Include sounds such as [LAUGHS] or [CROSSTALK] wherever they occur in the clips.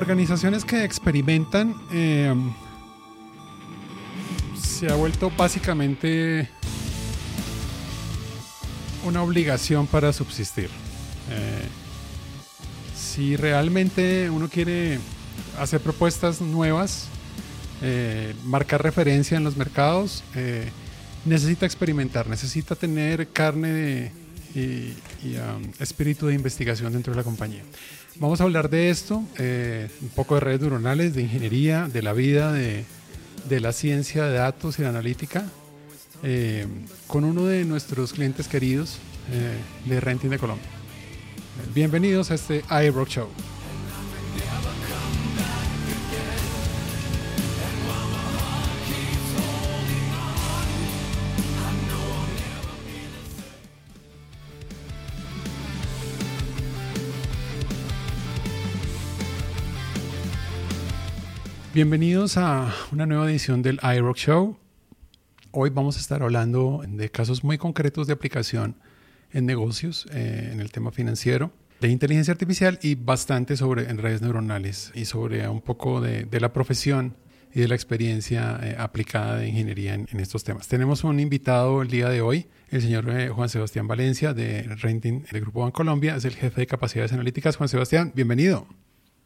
organizaciones que experimentan eh, se ha vuelto básicamente una obligación para subsistir. Eh, si realmente uno quiere hacer propuestas nuevas, eh, marcar referencia en los mercados, necesita experimentar, necesita tener carne y, um, espíritu de investigación dentro de la compañía. Vamos a hablar de esto, eh, un poco de redes neuronales, de ingeniería, de la vida, de, la ciencia de datos y la analítica, eh, con uno de nuestros clientes queridos eh, de Renting de Colombia. Bienvenidos a este iRock Show. Bienvenidos a una nueva edición del iRock Show. Hoy vamos a estar hablando de casos muy concretos de aplicación en negocios, eh, en el tema financiero, de inteligencia artificial y bastante sobre en redes neuronales y sobre un poco de, la profesión y de la experiencia eh, aplicada de ingeniería en, estos temas. Tenemos un invitado el día de hoy, el señor eh, Juan Sebastián Valencia de Renting del Grupo Bancolombia, es el jefe de capacidades analíticas. Juan Sebastián, bienvenido.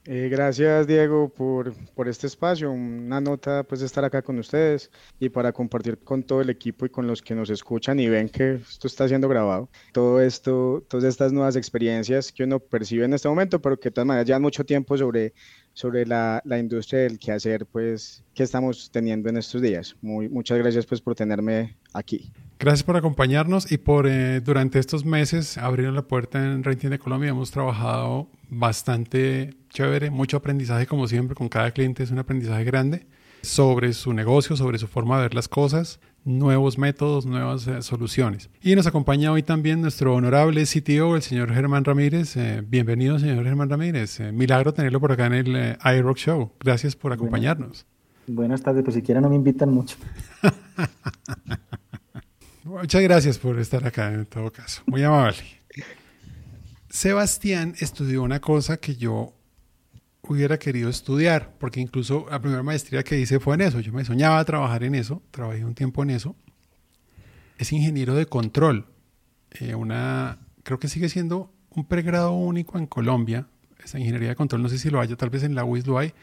Eh, gracias Diego por, por, este espacio, una nota pues estar acá con ustedes y para compartir con todo el equipo y con los que nos escuchan y ven que esto está siendo grabado. Todo esto, todas estas nuevas experiencias que uno percibe en este momento, pero que de todas maneras llevan mucho tiempo sobre, sobre la, la industria del quehacer pues que estamos teniendo en estos días. Muy, muchas gracias pues por tenerme aquí. Gracias por acompañarnos y por eh, durante estos meses abrir la puerta en Renting de Colombia. Hemos trabajado bastante chévere, mucho aprendizaje como siempre, con cada cliente es un aprendizaje grande sobre su negocio, sobre su forma de ver las cosas, nuevos métodos, nuevas eh, soluciones. Y nos acompaña hoy también nuestro honorable CTO, el señor Germán Ramírez. Eh, bienvenido, señor Germán Ramírez. milagro tenerlo por acá en el iRock Show. Gracias por acompañarnos. Buenas tardes, pues siquiera no me invitan mucho. [LAUGHS] Muchas gracias por estar acá en todo caso. Muy amable. [LAUGHS] Sebastián estudió una cosa que yo hubiera querido estudiar, porque incluso la primera maestría que hice fue en eso. Yo me soñaba trabajar en eso, trabajé un tiempo en eso. Es ingeniero de control. Eh, una, creo que sigue siendo un pregrado único en Colombia. Esa ingeniería de control, no sé si lo haya, tal vez en la UIS lo hay,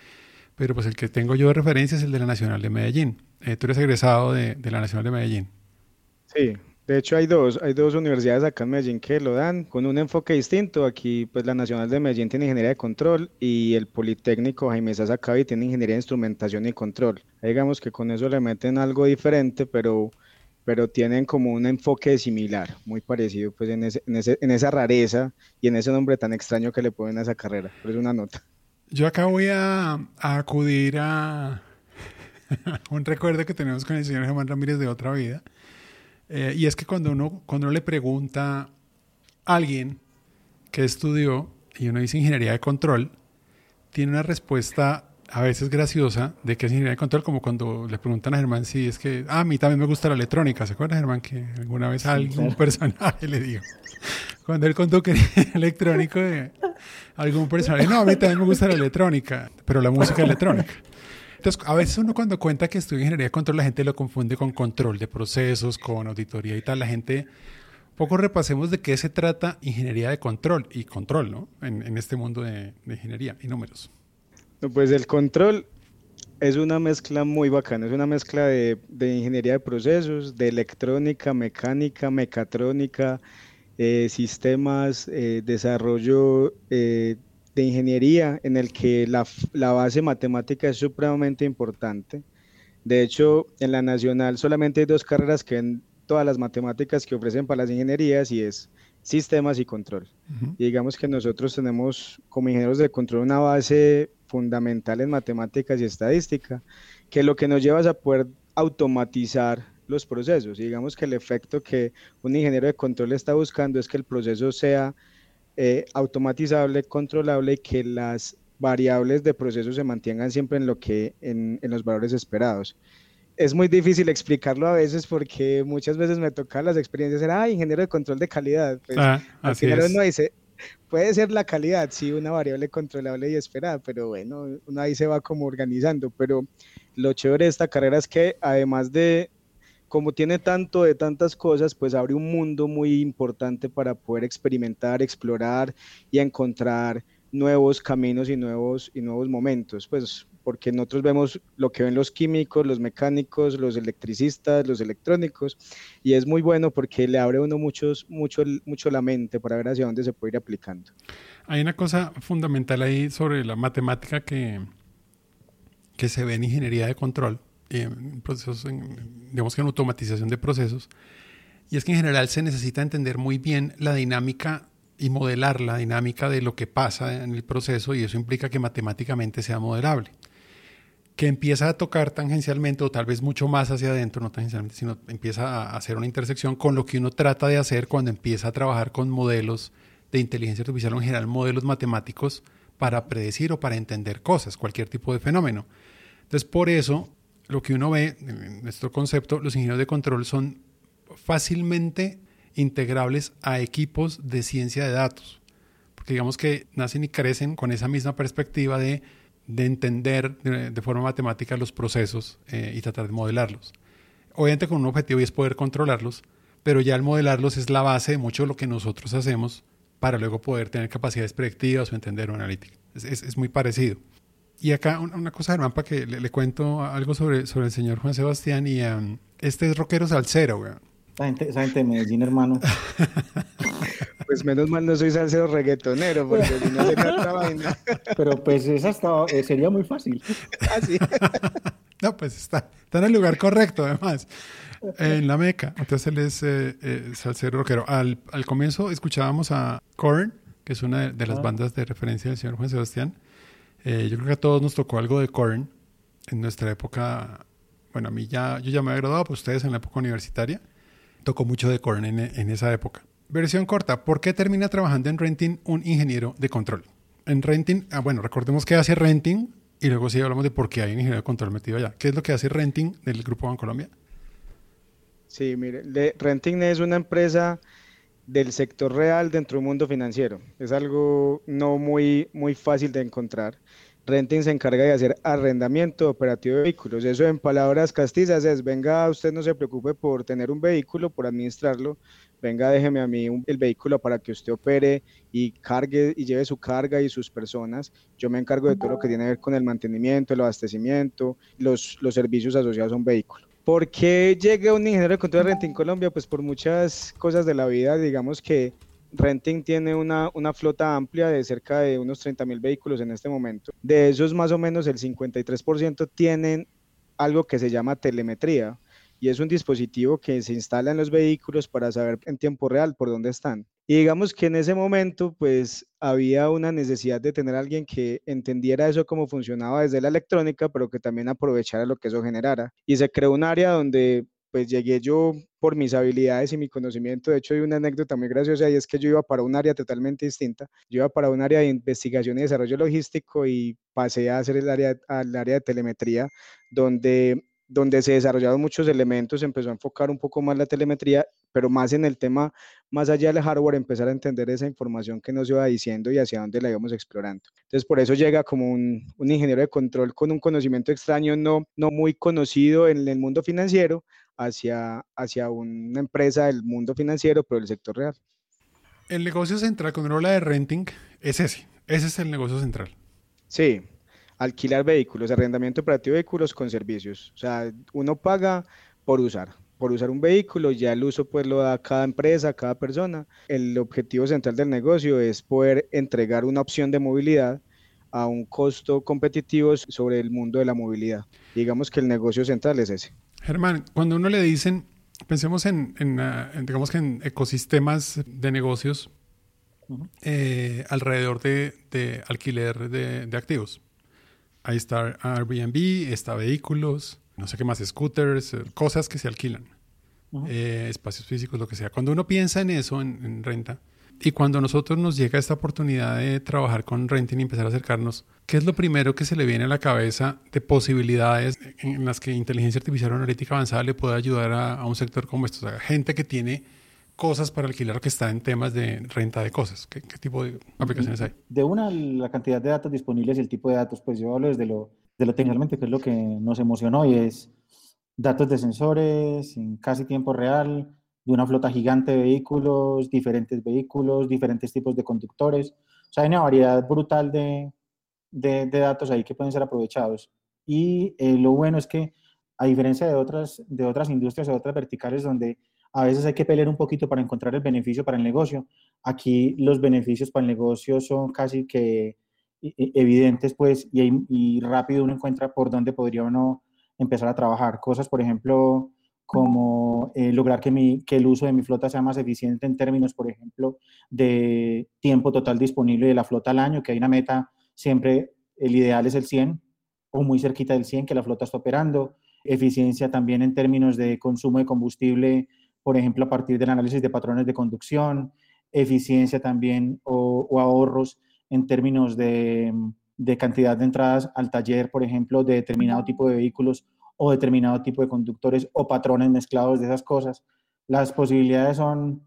pero pues el que tengo yo de referencia es el de la Nacional de Medellín. Eh, tú eres egresado de, de, la Nacional de Medellín. Sí, de hecho hay dos, hay dos universidades acá en Medellín que lo dan con un enfoque distinto. Aquí pues la Nacional de Medellín tiene Ingeniería de Control y el Politécnico Jaime Sazacabi tiene Ingeniería de Instrumentación y Control. digamos que con eso le meten algo diferente, pero pero tienen como un enfoque similar, muy parecido pues en, ese, en, ese, en esa rareza y en ese nombre tan extraño que le ponen a esa carrera. Es una nota. Yo acá voy a, acudir a [LAUGHS] un recuerdo que tenemos con el señor Germán Ramírez de otra vida. Eh, y es que cuando uno, cuando uno le pregunta a alguien que estudió y uno dice ingeniería de control, tiene una respuesta a veces graciosa de que es ingeniería de control, como cuando le preguntan a Germán si es que, ah, a mí también me gusta la electrónica. ¿Se acuerda, Germán, que alguna vez a algún personaje le dijo? Cuando él contó que era [LAUGHS] electrónico, de algún personaje, no, a mí también me gusta la electrónica, pero la música electrónica. A veces uno cuando cuenta que estudia ingeniería de control, la gente lo confunde con control de procesos, con auditoría y tal. La gente, poco repasemos de qué se trata ingeniería de control y control, ¿no? En, este mundo de ingeniería y números. Pues el control es una mezcla muy bacana, es una mezcla de, ingeniería de procesos, de electrónica, mecánica, mecatrónica, eh, sistemas, eh, desarrollo eh, de ingeniería en el que la, la, base matemática es supremamente importante. De hecho, en la nacional solamente hay dos carreras que ven todas las matemáticas que ofrecen para las ingenierías y es sistemas y control. Y digamos que nosotros tenemos como ingenieros de control una base fundamental en matemáticas y estadística, que lo que nos lleva es a poder automatizar los procesos. Y digamos que el efecto que un ingeniero de control está buscando es que el proceso sea eh, automatizable, controlable y que las variables de proceso se mantengan siempre en lo que en, en los valores esperados es muy difícil explicarlo a veces porque muchas veces me toca las experiencias, ser, ah, ingeniero de control de calidad. Pues, ah, al final uno dice, puede ser la calidad, sí, una variable controlable y esperada, pero bueno, uno ahí se va como organizando. Pero lo chévere de esta carrera es que además de, como tiene tanto de tantas cosas, pues abre un mundo muy importante para poder experimentar, explorar y encontrar nuevos caminos y nuevos, y nuevos momentos. Pues porque nosotros vemos lo que ven los químicos, los mecánicos, los electricistas, los electrónicos, y es muy bueno porque le abre uno muchos, mucho, mucho la mente para ver hacia dónde se puede ir aplicando. Hay una cosa fundamental ahí sobre la matemática que, que se ve en ingeniería de control, en procesos, digamos que en automatización de procesos, y es que en general se necesita entender muy bien la dinámica y modelar la dinámica de lo que pasa en el proceso y eso implica que matemáticamente sea modelable que empieza a tocar tangencialmente o tal vez mucho más hacia adentro, no tangencialmente, sino empieza a hacer una intersección con lo que uno trata de hacer cuando empieza a trabajar con modelos de inteligencia artificial o en general modelos matemáticos para predecir o para entender cosas, cualquier tipo de fenómeno. Entonces, por eso, lo que uno ve en nuestro concepto, los ingenieros de control son fácilmente integrables a equipos de ciencia de datos, porque digamos que nacen y crecen con esa misma perspectiva de de entender de, forma matemática los procesos eh, y tratar de modelarlos. Obviamente con un objetivo y es poder controlarlos, pero ya el modelarlos es la base de mucho de lo que nosotros hacemos para luego poder tener capacidades predictivas o entender una analítica. Es, muy parecido. Y acá una cosa, Germán, para que le, cuento algo sobre, sobre el señor Juan Sebastián. Y um, este es rockero salsero, weón. Esa gente, esa gente de Medellín, hermano. [LAUGHS] Pues menos mal no soy salsero reggaetonero, porque si no sería otra vaina. [LAUGHS] Pero pues esa eh, sería muy fácil. Ah, [LAUGHS] no, pues está, está en el lugar correcto, además, en la Meca. Entonces él es eh, eh, salsero rockero. Al, al, comienzo escuchábamos a Korn, que es una de, las ah. bandas de referencia del señor Juan Sebastián. Yo creo que a todos nos tocó algo de Korn en nuestra época. Bueno, a mí ya, yo ya me había graduado, pues ustedes en la época universitaria. Tocó mucho de Korn en, esa época. Versión corta, ¿por qué termina trabajando en Renting un ingeniero de control? En Renting, ah, bueno, recordemos que hace Renting y luego sí hablamos de por qué hay un ingeniero de control metido allá. ¿Qué es lo que hace Renting del Grupo Bancolombia? Sí, mire, Renting es una empresa del sector real dentro del mundo financiero. Es algo no muy, muy fácil de encontrar. Renting se encarga de hacer arrendamiento operativo de vehículos. Eso en palabras castizas es, venga, usted no se preocupe por tener un vehículo, por administrarlo, venga, déjeme a mí el vehículo para que usted opere y cargue y lleve su carga y sus personas. Yo me encargo de todo lo que tiene que ver con el mantenimiento, el abastecimiento, los, los servicios asociados a un vehículo. ¿Por qué llega un ingeniero de control de Renting Colombia? Pues por muchas cosas de la vida, digamos que Renting tiene una, una flota amplia de cerca de unos 30 mil vehículos en este momento. De esos, más o menos el 53% tienen algo que se llama telemetría y es un dispositivo que se instala en los vehículos para saber en tiempo real por dónde están. Y digamos que en ese momento pues había una necesidad de tener a alguien que entendiera eso cómo funcionaba desde la electrónica, pero que también aprovechara lo que eso generara. Y se creó un área donde pues llegué yo por mis habilidades y mi conocimiento. De hecho, hay una anécdota muy graciosa y es que yo iba para un área totalmente distinta. Yo iba para un área de investigación y desarrollo logístico y pasé a hacer el área, al área de telemetría, donde donde se desarrollaron muchos elementos, empezó a enfocar un poco más la telemetría, pero más en el tema, más allá del hardware, empezar a entender esa información que nos iba diciendo y hacia dónde la íbamos explorando. Entonces, por eso llega como un, ingeniero de control con un conocimiento extraño, no, no muy conocido en el mundo financiero, hacia, hacia una empresa del mundo financiero, pero del sector real. El negocio central, uno habla de renting, es ese. Ese es el negocio central. Sí, alquilar vehículos, arrendamiento operativo de vehículos con servicios. O sea, uno paga por usar, por usar un vehículo, ya el uso pues lo da cada empresa, cada persona. El objetivo central del negocio es poder entregar una opción de movilidad a un costo competitivo sobre el mundo de la movilidad. Digamos que el negocio central es ese. Germán, cuando uno le dicen, pensemos en, ah, digamos que en ecosistemas de negocios eh, alrededor de, alquiler de activos Ahí está Airbnb, está vehículos, no sé qué más, scooters, eh, cosas que se alquilan, eh, espacios físicos, lo que sea. Cuando uno piensa en eso, en, renta, y cuando a nosotros nos llega esta oportunidad de trabajar con renting y empezar a acercarnos, ¿qué es lo primero que se le viene a la cabeza de posibilidades en las que inteligencia artificial o analítica avanzada le puede ayudar a, un sector como este? O sea, gente que tiene cosas para alquilar que está en temas de renta de cosas? ¿Qué, tipo de aplicaciones hay? De una, la cantidad de datos disponibles y el tipo de datos, pues yo hablo desde lo, de lo técnicamente, que es lo que nos emocionó y es datos de sensores en casi tiempo real, de una flota gigante de vehículos, diferentes vehículos, diferentes tipos de conductores. O sea, hay una variedad brutal de, de, datos ahí que pueden ser aprovechados. Y eh, lo bueno es que, a diferencia de otras, de otras industrias o otras verticales donde a veces hay que pelear un poquito para encontrar el beneficio para el negocio, aquí los beneficios para el negocio son casi que evidentes, pues, y, y rápido uno encuentra por dónde podría uno empezar a trabajar. Cosas, por ejemplo, como eh, lograr que, mi, que el uso de mi flota sea más eficiente en términos, por ejemplo, de tiempo total disponible de la flota al año, que hay una meta, siempre el ideal es el 100 o muy cerquita del 100 que la flota está operando. Eficiencia también en términos de consumo de combustible, por ejemplo, a partir del análisis de patrones de conducción. Eficiencia también o, o ahorros en términos de, de cantidad de entradas al taller, por ejemplo, de determinado tipo de vehículos o determinado tipo de conductores o patrones mezclados de esas cosas. Las posibilidades son,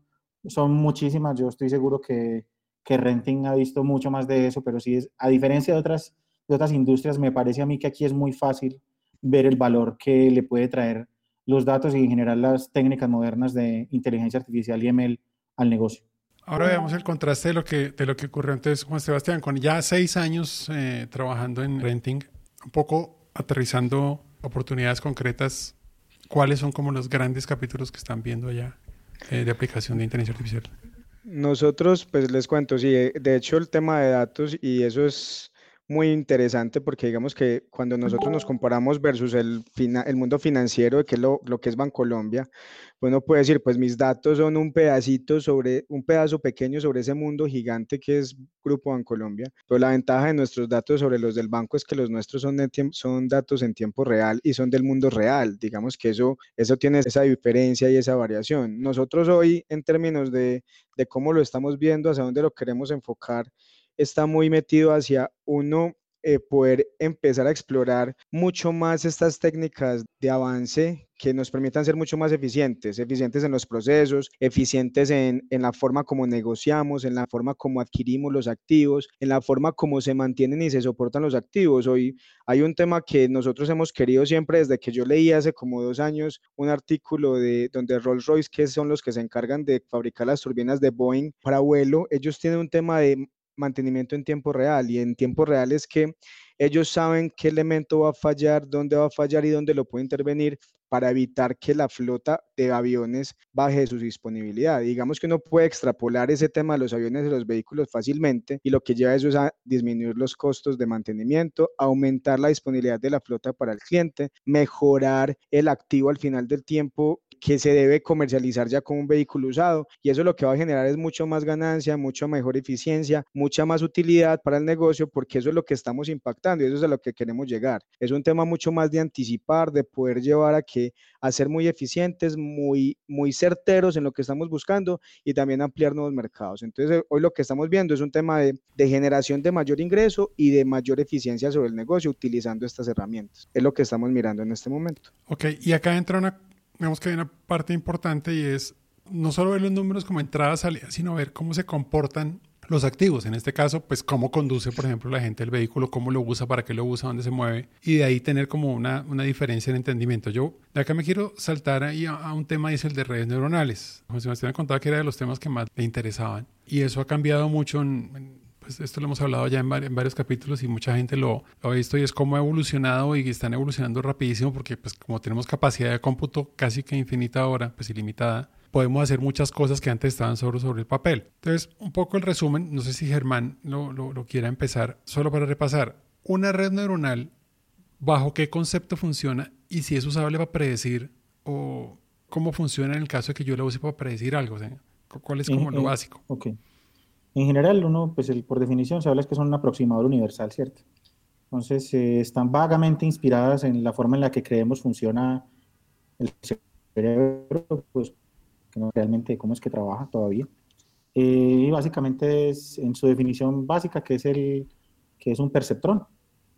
son muchísimas. Yo estoy seguro que, que Renting ha visto mucho más de eso, pero sí es, a diferencia de otras, de otras industrias, me parece a mí que aquí es muy fácil ver el valor que le puede traer los datos y en general las técnicas modernas de inteligencia artificial y ML al negocio. Ahora veamos el contraste de lo que, de lo que ocurrió antes, Juan Sebastián, con ya seis años eh, trabajando en renting, un poco aterrizando oportunidades concretas, ¿cuáles son como los grandes capítulos que están viendo allá eh, de aplicación de inteligencia artificial? Nosotros, pues les cuento, sí, eh, de hecho el tema de datos y eso es muy interesante porque digamos que cuando nosotros nos comparamos versus el, el mundo financiero, que es lo, lo que es Bancolombia, uno puede decir, pues mis datos son un pedacito sobre, un pedazo pequeño sobre ese mundo gigante que es Grupo Bancolombia, pero la ventaja de nuestros datos sobre los del banco es que los nuestros son, son datos en tiempo real y son del mundo real, digamos que eso, eso tiene esa diferencia y esa variación. Nosotros hoy, en términos de, de cómo lo estamos viendo, hacia dónde lo queremos enfocar, está muy metido hacia uno eh, poder empezar a explorar mucho más estas técnicas de avance que nos permitan ser mucho más eficientes, eficientes en los procesos, eficientes en, en, la forma como negociamos, en la forma como adquirimos los activos, en la forma como se mantienen y se soportan los activos. Hoy hay un tema que nosotros hemos querido siempre desde que yo leí hace como dos años un artículo de donde Rolls Royce, que son los que se encargan de fabricar las turbinas de Boeing para vuelo, ellos tienen un tema de mantenimiento en tiempo real y en tiempo real es que ellos saben qué elemento va a fallar, dónde va a fallar y dónde lo puede intervenir para evitar que la flota de aviones baje su disponibilidad. Digamos que uno puede extrapolar ese tema de los aviones y los vehículos fácilmente y lo que lleva eso es a disminuir los costos de mantenimiento, aumentar la disponibilidad de la flota para el cliente, mejorar el activo al final del tiempo que se debe comercializar ya como un vehículo usado y eso lo que va a generar es mucho más ganancia, mucha mejor eficiencia, mucha más utilidad para el negocio porque eso es lo que estamos impactando y eso es a lo que queremos llegar. Es un tema mucho más de anticipar, de poder llevar a que a ser muy eficientes, muy muy certeros en lo que estamos buscando y también ampliar nuevos mercados. Entonces, hoy lo que estamos viendo es un tema de, de generación de mayor ingreso y de mayor eficiencia sobre el negocio utilizando estas herramientas. Es lo que estamos mirando en este momento. Ok, y acá entra una vemos que hay una parte importante y es no solo ver los números como entrada, salida, sino ver cómo se comportan los activos. En este caso, pues cómo conduce, por ejemplo, la gente el vehículo, cómo lo usa, para qué lo usa, dónde se mueve, y de ahí tener como una, una diferencia en entendimiento. Yo de acá me quiero saltar ahí a, un tema, dice el de redes neuronales. José Sebastián me contaba que era de los temas que más le interesaban, y eso ha cambiado mucho en pues esto lo hemos hablado ya en, varios capítulos y mucha gente lo, ha visto y es cómo ha evolucionado y están evolucionando rapidísimo porque pues como tenemos capacidad de cómputo casi que infinita ahora, pues ilimitada, podemos hacer muchas cosas que antes estaban solo sobre el papel. Entonces, un poco el resumen, no sé si Germán lo, lo quiera empezar, solo para repasar, una red neuronal, bajo qué concepto funciona y si es usable para predecir o cómo funciona en el caso de que yo la use para predecir algo. ¿Cuál es como lo básico? Ok. En general, uno, pues el, por definición, se habla es que son un aproximador universal, ¿cierto? Entonces, eh, están vagamente inspiradas en la forma en la que creemos funciona el cerebro, pues que no realmente cómo es que trabaja todavía. Eh, y básicamente es en su definición básica, que es, el, que es un perceptrón.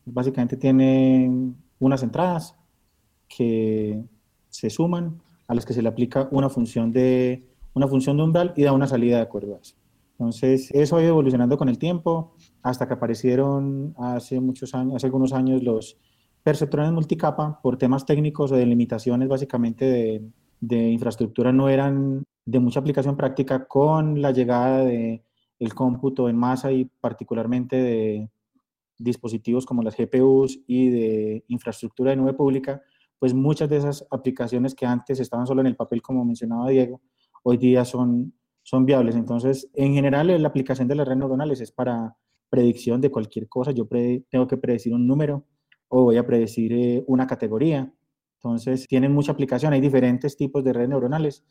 Básicamente tiene unas entradas que se suman a las que se le aplica una función de una función de umbral y da una salida de acuerdo a eso. Entonces, eso ha ido evolucionando con el tiempo hasta que aparecieron hace muchos años, hace algunos años los perceptrones multicapa por temas técnicos o de limitaciones básicamente de, infraestructura. No eran de mucha aplicación práctica con la llegada de el cómputo en masa y particularmente de dispositivos como las GPUs y de infraestructura de nube pública, pues muchas de esas aplicaciones que antes estaban solo en el papel, como mencionaba Diego, hoy día son, son viables. Entonces, en general, la aplicación de las redes neuronales es para predicción de cualquier cosa. Yo tengo que predecir un número o voy a predecir eh, una categoría. Entonces, tienen mucha aplicación. Hay diferentes tipos de redes neuronales.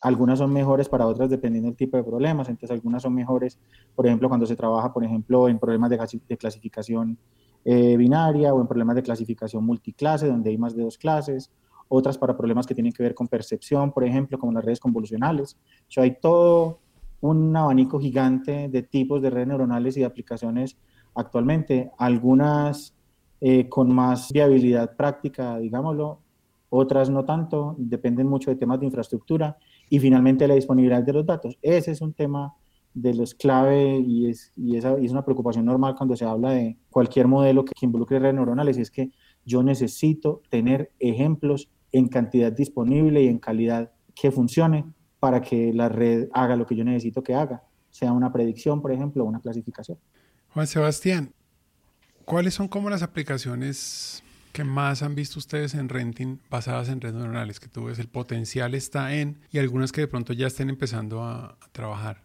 Algunas son mejores para otras dependiendo del tipo de problemas. Entonces, algunas son mejores, por ejemplo, cuando se trabaja, por ejemplo, en problemas de, clasificación eh, binaria o en problemas de clasificación multiclase, donde hay más de dos clases otras para problemas que tienen que ver con percepción, por ejemplo, como las redes convolucionales. O hay todo un abanico gigante de tipos de redes neuronales y de aplicaciones actualmente, algunas eh, con más viabilidad práctica, digámoslo, otras no tanto, dependen mucho de temas de infraestructura y finalmente la disponibilidad de los datos. Ese es un tema de los clave y es, y es, una preocupación normal cuando se habla de cualquier modelo que, que involucre redes neuronales y es que yo necesito tener ejemplos en cantidad disponible y en calidad que funcione para que la red haga lo que yo necesito que haga, sea una predicción, por ejemplo, una clasificación. Juan Sebastián, ¿cuáles son como las aplicaciones que más han visto ustedes en renting basadas en redes neuronales? Que tú ves el potencial está en y algunas que de pronto ya estén empezando a, a trabajar.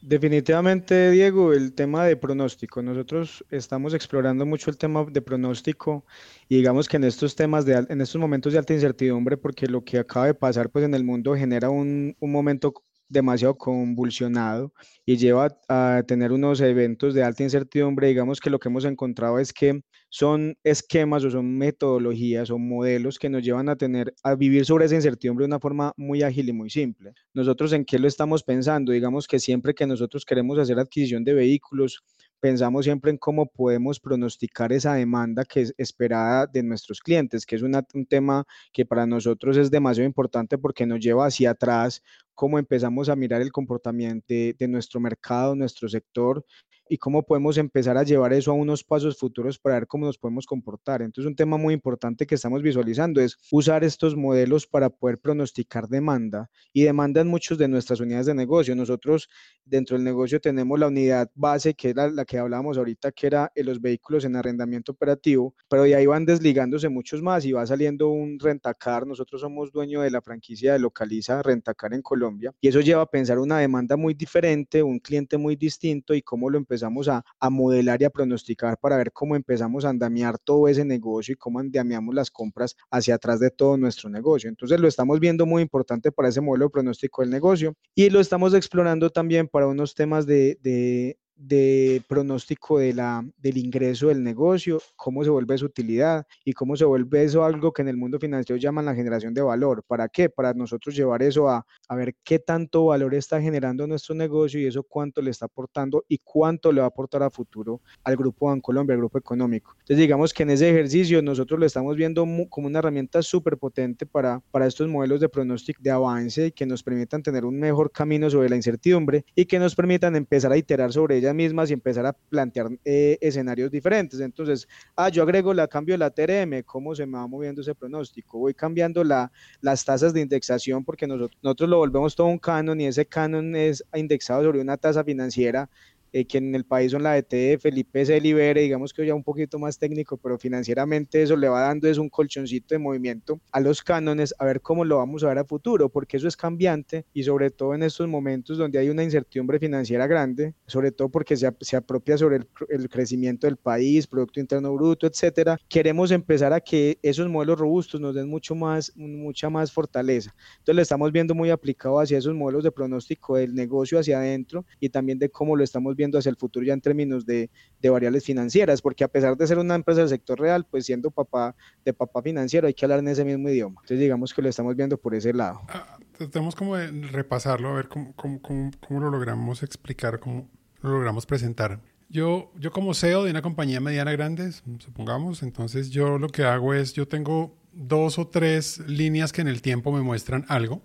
Definitivamente, Diego, el tema de pronóstico. Nosotros estamos explorando mucho el tema de pronóstico y digamos que en estos temas, de, en estos momentos de alta incertidumbre, porque lo que acaba de pasar pues en el mundo genera un, un momento demasiado convulsionado y lleva a tener unos eventos de alta incertidumbre. Digamos que lo que hemos encontrado es que son esquemas o son metodologías o modelos que nos llevan a tener a vivir sobre esa incertidumbre de una forma muy ágil y muy simple. Nosotros en qué lo estamos pensando? Digamos que siempre que nosotros queremos hacer adquisición de vehículos, pensamos siempre en cómo podemos pronosticar esa demanda que es esperada de nuestros clientes, que es un tema que para nosotros es demasiado importante porque nos lleva hacia atrás cómo empezamos a mirar el comportamiento de, de nuestro mercado, nuestro sector y cómo podemos empezar a llevar eso a unos pasos futuros para ver cómo nos podemos comportar. Entonces, un tema muy importante que estamos visualizando es usar estos modelos para poder pronosticar demanda y demanda en muchos de nuestras unidades de negocio. Nosotros dentro del negocio tenemos la unidad base, que era la que hablábamos ahorita, que era los vehículos en arrendamiento operativo, pero de ahí van desligándose muchos más y va saliendo un rentacar. Nosotros somos dueño de la franquicia de Localiza Rentacar en Colombia y eso lleva a pensar una demanda muy diferente, un cliente muy distinto y cómo lo empezamos empezamos a, a, modelar y a pronosticar para ver cómo empezamos a andamiar todo ese negocio y cómo andamiamos las compras hacia atrás de todo nuestro negocio. Entonces lo estamos viendo muy importante para ese modelo de pronóstico del negocio y lo estamos explorando también para unos temas de, de de pronóstico de la, del ingreso del negocio, cómo se vuelve su utilidad y cómo se vuelve eso algo que en el mundo financiero llaman la generación de valor. ¿Para qué? Para nosotros llevar eso a, a ver qué tanto valor está generando nuestro negocio y eso cuánto le está aportando y cuánto le va a aportar a futuro al Grupo Colombia al Grupo Económico. Entonces digamos que en ese ejercicio nosotros lo estamos viendo como una herramienta súper potente para, para estos modelos de pronóstico de avance que nos permitan tener un mejor camino sobre la incertidumbre y que nos permitan empezar a iterar sobre ella mismas y empezar a plantear eh, escenarios diferentes. Entonces, ah, yo agrego la cambio de la TRM, ¿cómo se me va moviendo ese pronóstico? Voy cambiando la, las tasas de indexación porque nosotros, nosotros lo volvemos todo un canon y ese canon es indexado sobre una tasa financiera eh, que en el país son la ETF, el IPC Libere, digamos que ya un poquito más técnico, pero financieramente eso le va dando es un colchoncito de movimiento a los cánones, a ver cómo lo vamos a ver a futuro, porque eso es cambiante y sobre todo en estos momentos donde hay una incertidumbre financiera grande, sobre todo porque se, se apropia sobre el, el, crecimiento del país, Producto Interno Bruto, etcétera, queremos empezar a que esos modelos robustos nos den mucho más, mucha más fortaleza. Entonces lo estamos viendo muy aplicado hacia esos modelos de pronóstico del negocio hacia adentro y también de cómo lo estamos viendo hacia el futuro ya en términos de, de, variables financieras, porque a pesar de ser una empresa del sector real, pues siendo papá de papá financiero hay que hablar en ese mismo idioma. Entonces digamos que lo estamos viendo por ese lado. Ah, tratemos como de repasarlo, a ver cómo, cómo, cómo, cómo lo logramos explicar, cómo lo logramos presentar. Yo, yo como CEO de una compañía mediana grande, supongamos, entonces yo lo que hago es, yo tengo dos o tres líneas que en el tiempo me muestran algo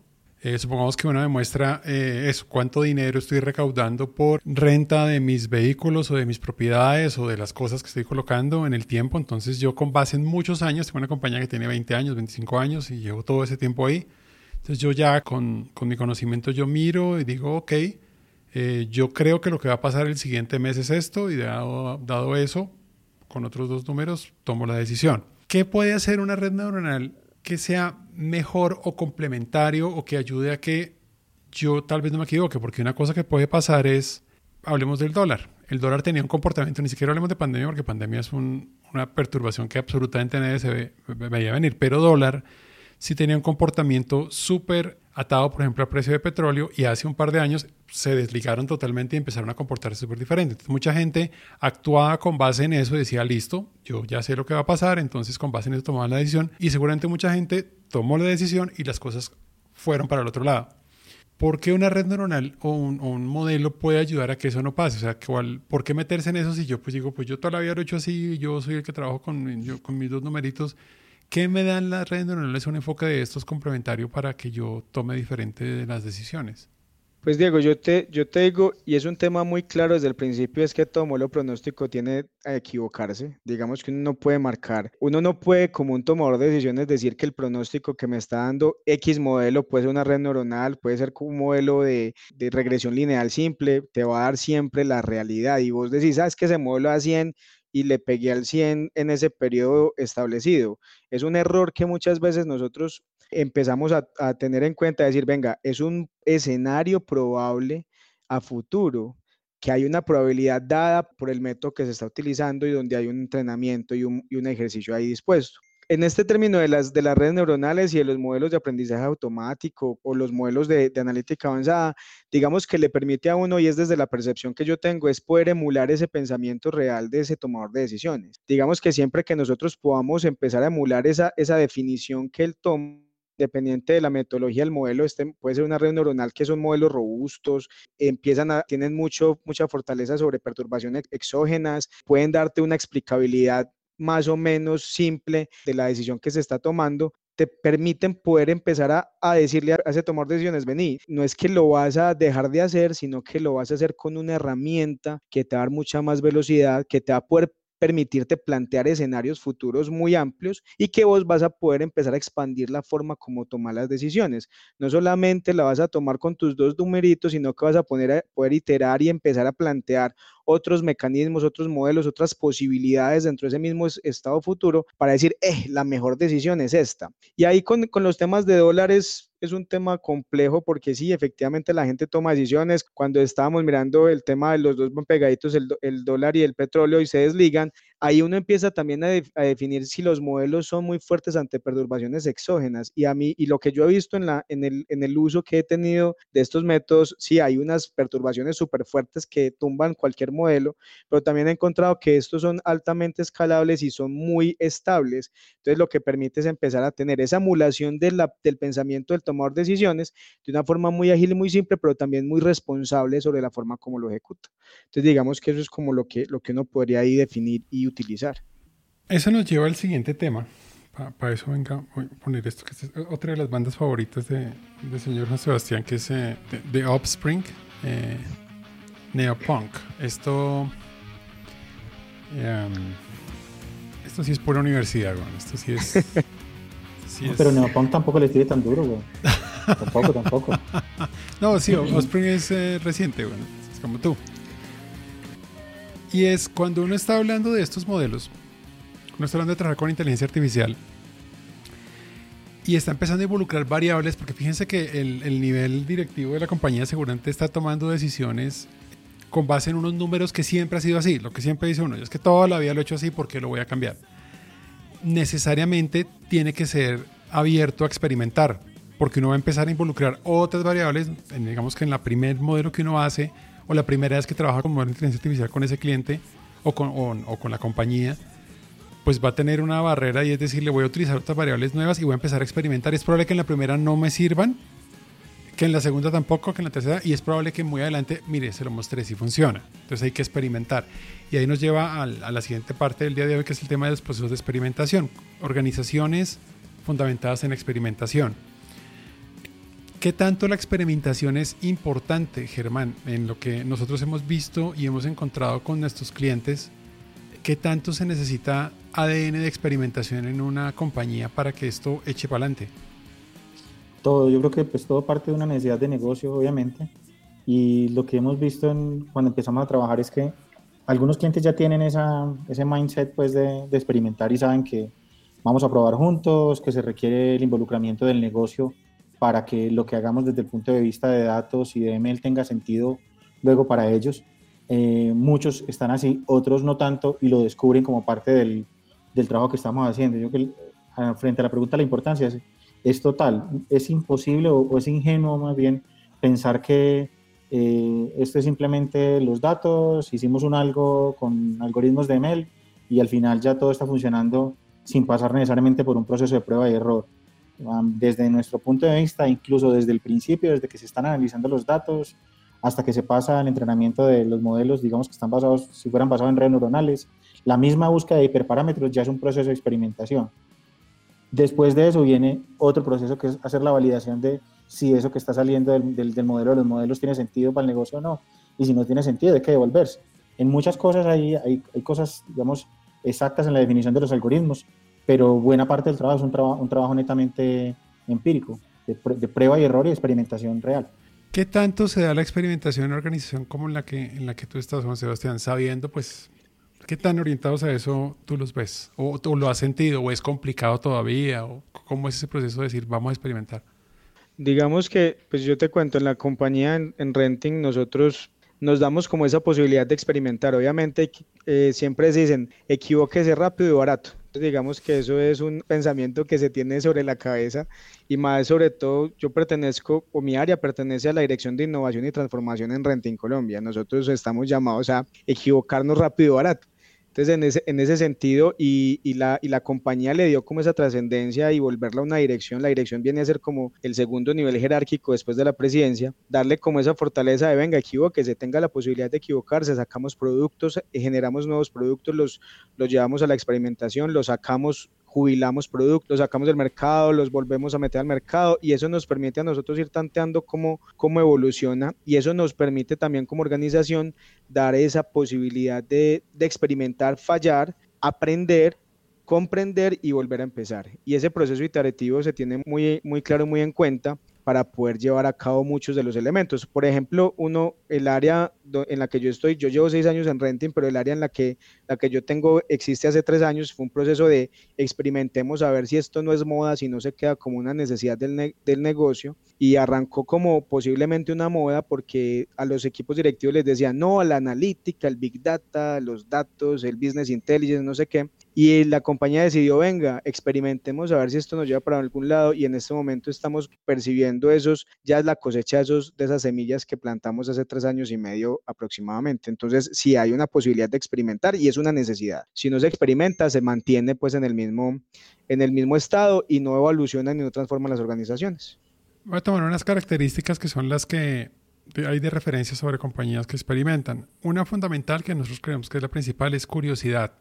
Eh, supongamos que uno demuestra eh, eso, cuánto dinero estoy recaudando por renta de mis vehículos o de mis propiedades o de las cosas que estoy colocando en el tiempo. Entonces yo con base en muchos años, tengo una compañía que tiene 20 años, 25 años y llevo todo ese tiempo ahí. Entonces yo ya con, con mi conocimiento yo miro y digo, ok, eh, yo creo que lo que va a pasar el siguiente mes es esto y dado, dado eso, con otros dos números, tomo la decisión. ¿Qué puede hacer una red neuronal que sea mejor o complementario o que ayude a que yo tal vez no me equivoque, porque una cosa que puede pasar es, hablemos del dólar. El dólar tenía un comportamiento, ni siquiera hablemos de pandemia, porque pandemia es una perturbación que absolutamente nadie se veía venir, pero dólar sí tenía un comportamiento súper atado, por ejemplo, al precio de petróleo y hace un par de años se desligaron totalmente y empezaron a comportarse súper diferente. Mucha gente actuaba con base en eso decía, listo, yo ya sé lo que va a pasar, entonces con base en eso tomaban la decisión y seguramente mucha gente tomó la decisión y las cosas fueron para el otro lado. ¿Por qué una red neuronal o un, modelo puede ayudar a que eso no pase? O sea, ¿por qué meterse en eso si yo pues digo, pues yo toda la vida lo he hecho así, yo soy el que trabajo con, yo, con mis dos numeritos ¿Qué me dan las redes neuronales un enfoque de estos complementario para que yo tome diferente de las decisiones? Pues Diego, yo te, yo te digo, y es un tema muy claro desde el principio, es que todo modelo pronóstico tiene a equivocarse. Digamos que uno no puede marcar, uno no puede como un tomador de decisiones decir que el pronóstico que me está dando X modelo puede ser una red neuronal, puede ser como un modelo de, de regresión lineal simple, te va a dar siempre la realidad. Y vos decís, sabes que ese modelo a 100 y le pegué al 100 en ese periodo establecido. Es un error que muchas veces nosotros empezamos a, tener en cuenta, decir, venga, es un escenario probable a futuro, que hay una probabilidad dada por el método que se está utilizando y donde hay un entrenamiento y un, y un ejercicio ahí dispuesto en este término de las, de las redes neuronales y de los modelos de aprendizaje automático o los modelos de, de, analítica avanzada, digamos que le permite a uno, y es desde la percepción que yo tengo, es poder emular ese pensamiento real de ese tomador de decisiones. Digamos que siempre que nosotros podamos empezar a emular esa, esa definición que él toma, dependiente de la metodología del modelo, este puede ser una red neuronal que son modelos robustos, empiezan a, tienen mucho, mucha fortaleza sobre perturbaciones exógenas, pueden darte una explicabilidad más o menos simple de la decisión que se está tomando, te permiten poder empezar a, decirle a, ese tomar decisiones, vení, no es que lo vas a dejar de hacer, sino que lo vas a hacer con una herramienta que te va a mucha más velocidad, que te va a poder permitirte plantear escenarios futuros muy amplios y que vos vas a poder empezar a expandir la forma como tomar las decisiones. No solamente la vas a tomar con tus dos numeritos, sino que vas a poner poder iterar y empezar a plantear otros mecanismos, otros modelos, otras posibilidades dentro de ese mismo estado futuro para decir, eh, la mejor decisión es esta. Y ahí con, con los temas de dólares, es un tema complejo porque sí, efectivamente la gente toma decisiones. Cuando estábamos mirando el tema de los dos pegaditos, el, el dólar y el petróleo, y se desligan, ahí uno empieza también a, definir si los modelos son muy fuertes ante perturbaciones exógenas. Y a mí, y lo que yo he visto en, la, en, el, en el uso que he tenido de estos métodos, sí hay unas perturbaciones súper fuertes que tumban cualquier modelo, pero también he encontrado que estos son altamente escalables y son muy estables. Entonces, lo que permite es empezar a tener esa emulación de la, del pensamiento del tomar decisiones de una forma muy ágil y muy simple, pero también muy responsable sobre la forma como lo ejecuta. Entonces, digamos que eso es como lo que, lo que uno podría ahí definir y utilizar. Eso nos lleva al siguiente tema. Para eso venga, voy a poner esto, que es otra de las bandas favoritas de, de señor Juan Sebastián, que es eh, The Offspring, eh, Neopunk. Esto, em, esto sí es pura universidad, güey. Esto [LAUGHS] sí es... Pero Neopunk tampoco le tiene tan duro, güey. [LAUGHS] tampoco, tampoco. no, sí, Offspring es eh, reciente, güey. Es como tú. Y es cuando uno está hablando de estos modelos, uno está hablando de trabajar con inteligencia artificial y está empezando a involucrar variables, porque fíjense que el, nivel directivo de la compañía seguramente está tomando decisiones con base en unos números que siempre ha sido así, lo que siempre dice uno, es que toda la vida lo he hecho así, ¿por qué lo voy a cambiar? Necesariamente tiene que ser abierto a experimentar, porque uno va a empezar a involucrar otras variables, digamos que en la primer modelo que uno hace, o la primera vez que trabaja con inteligencia artificial con ese cliente o con, o, con la compañía, pues va a tener una barrera y es decir, le voy a utilizar otras variables nuevas y voy a empezar a experimentar. Es probable que en la primera no me sirvan, que en la segunda tampoco, que en la tercera, y es probable que muy adelante, mire, se lo mostré si funciona. Entonces hay que experimentar. Y ahí nos lleva a la siguiente parte del día de hoy, que es el tema de los procesos de experimentación. Organizaciones fundamentadas en experimentación. ¿Qué tanto la experimentación es importante, Germán, en lo que nosotros hemos visto y hemos encontrado con nuestros clientes? ¿Qué tanto se necesita ADN de experimentación en una compañía para que esto eche para adelante? Todo, yo creo que pues todo parte de una necesidad de negocio, obviamente. Y lo que hemos visto cuando empezamos a trabajar es que algunos clientes ya tienen esa, ese mindset pues de, de experimentar y saben que vamos a probar juntos, que se requiere el involucramiento del negocio para que lo que hagamos desde el punto de vista de datos y de ML tenga sentido luego para ellos. Eh, muchos están así, otros no tanto y lo descubren como parte del, del trabajo que estamos haciendo. Yo que frente a la pregunta la importancia es, total, es imposible o, es ingenuo más bien pensar que eh, esto es simplemente los datos, hicimos un algo con algoritmos de ML y al final ya todo está funcionando sin pasar necesariamente por un proceso de prueba y error. Desde nuestro punto de vista, incluso desde el principio, desde que se están analizando los datos, hasta que se pasa al entrenamiento de los modelos, digamos que están basados, si fueran basados en redes neuronales, la misma búsqueda de hiperparámetros ya es un proceso de experimentación. Después de eso viene otro proceso que es hacer la validación de si eso que está saliendo del, del, modelo de los modelos tiene sentido para el negocio o no. Y si no tiene sentido, hay que devolverse. En muchas cosas hay, hay, hay cosas, digamos, exactas en la definición de los algoritmos, pero buena parte del trabajo es un, trabajo un trabajo netamente empírico, de, de, prueba y error y experimentación real. ¿Qué tanto se da la experimentación en una organización como en la que, en la que tú estás, Juan Sebastián, sabiendo, pues, qué tan orientados a eso tú los ves? ¿O, o lo has sentido? ¿O es complicado todavía? ¿O cómo es ese proceso de decir, vamos a experimentar? Digamos que, pues yo te cuento, en la compañía en, en Renting nosotros nos damos como esa posibilidad de experimentar. Obviamente eh, siempre se dicen, equivóquese rápido y barato. Entonces, digamos que eso es un pensamiento que se tiene sobre la cabeza y más sobre todo yo pertenezco, o mi área pertenece a la Dirección de Innovación y Transformación en Renting Colombia. Nosotros estamos llamados a equivocarnos rápido y barato. Entonces, en ese, en ese sentido, y, y, la, y la compañía le dio como esa trascendencia y volverla a una dirección, la dirección viene a ser como el segundo nivel jerárquico después de la presidencia, darle como esa fortaleza de, venga, se tenga la posibilidad de equivocarse, sacamos productos, generamos nuevos productos, los, los llevamos a la experimentación, los sacamos jubilamos productos, sacamos del mercado, los volvemos a meter al mercado y eso nos permite a nosotros ir tanteando cómo, cómo evoluciona y eso nos permite también como organización dar esa posibilidad de, de experimentar, fallar, aprender comprender y volver a empezar. Y ese proceso iterativo se tiene muy, muy claro, muy en cuenta para poder llevar a cabo muchos de los elementos. Por ejemplo, uno, el área en la que yo estoy, yo llevo seis años en renting, pero el área en la que, la que yo tengo existe hace tres años, fue un proceso de experimentemos a ver si esto no es moda, si no se queda como una necesidad del, del negocio, y arrancó como posiblemente una moda porque a los equipos directivos les decían, no, a la analítica, el big data, los datos, el business intelligence, no sé qué, y la compañía decidió, venga, experimentemos a ver si esto nos lleva para algún lado y en este momento estamos percibiendo esos, ya es la cosecha de, esos, de esas semillas que plantamos hace tres años y medio aproximadamente. Entonces, sí hay una posibilidad de experimentar y es una necesidad. Si no se experimenta, se mantiene pues en el mismo, en el mismo estado y no evoluciona ni no transforma las organizaciones. Voy a tomar unas características que son las que hay de referencia sobre compañías que experimentan. Una fundamental que nosotros creemos que es la principal es curiosidad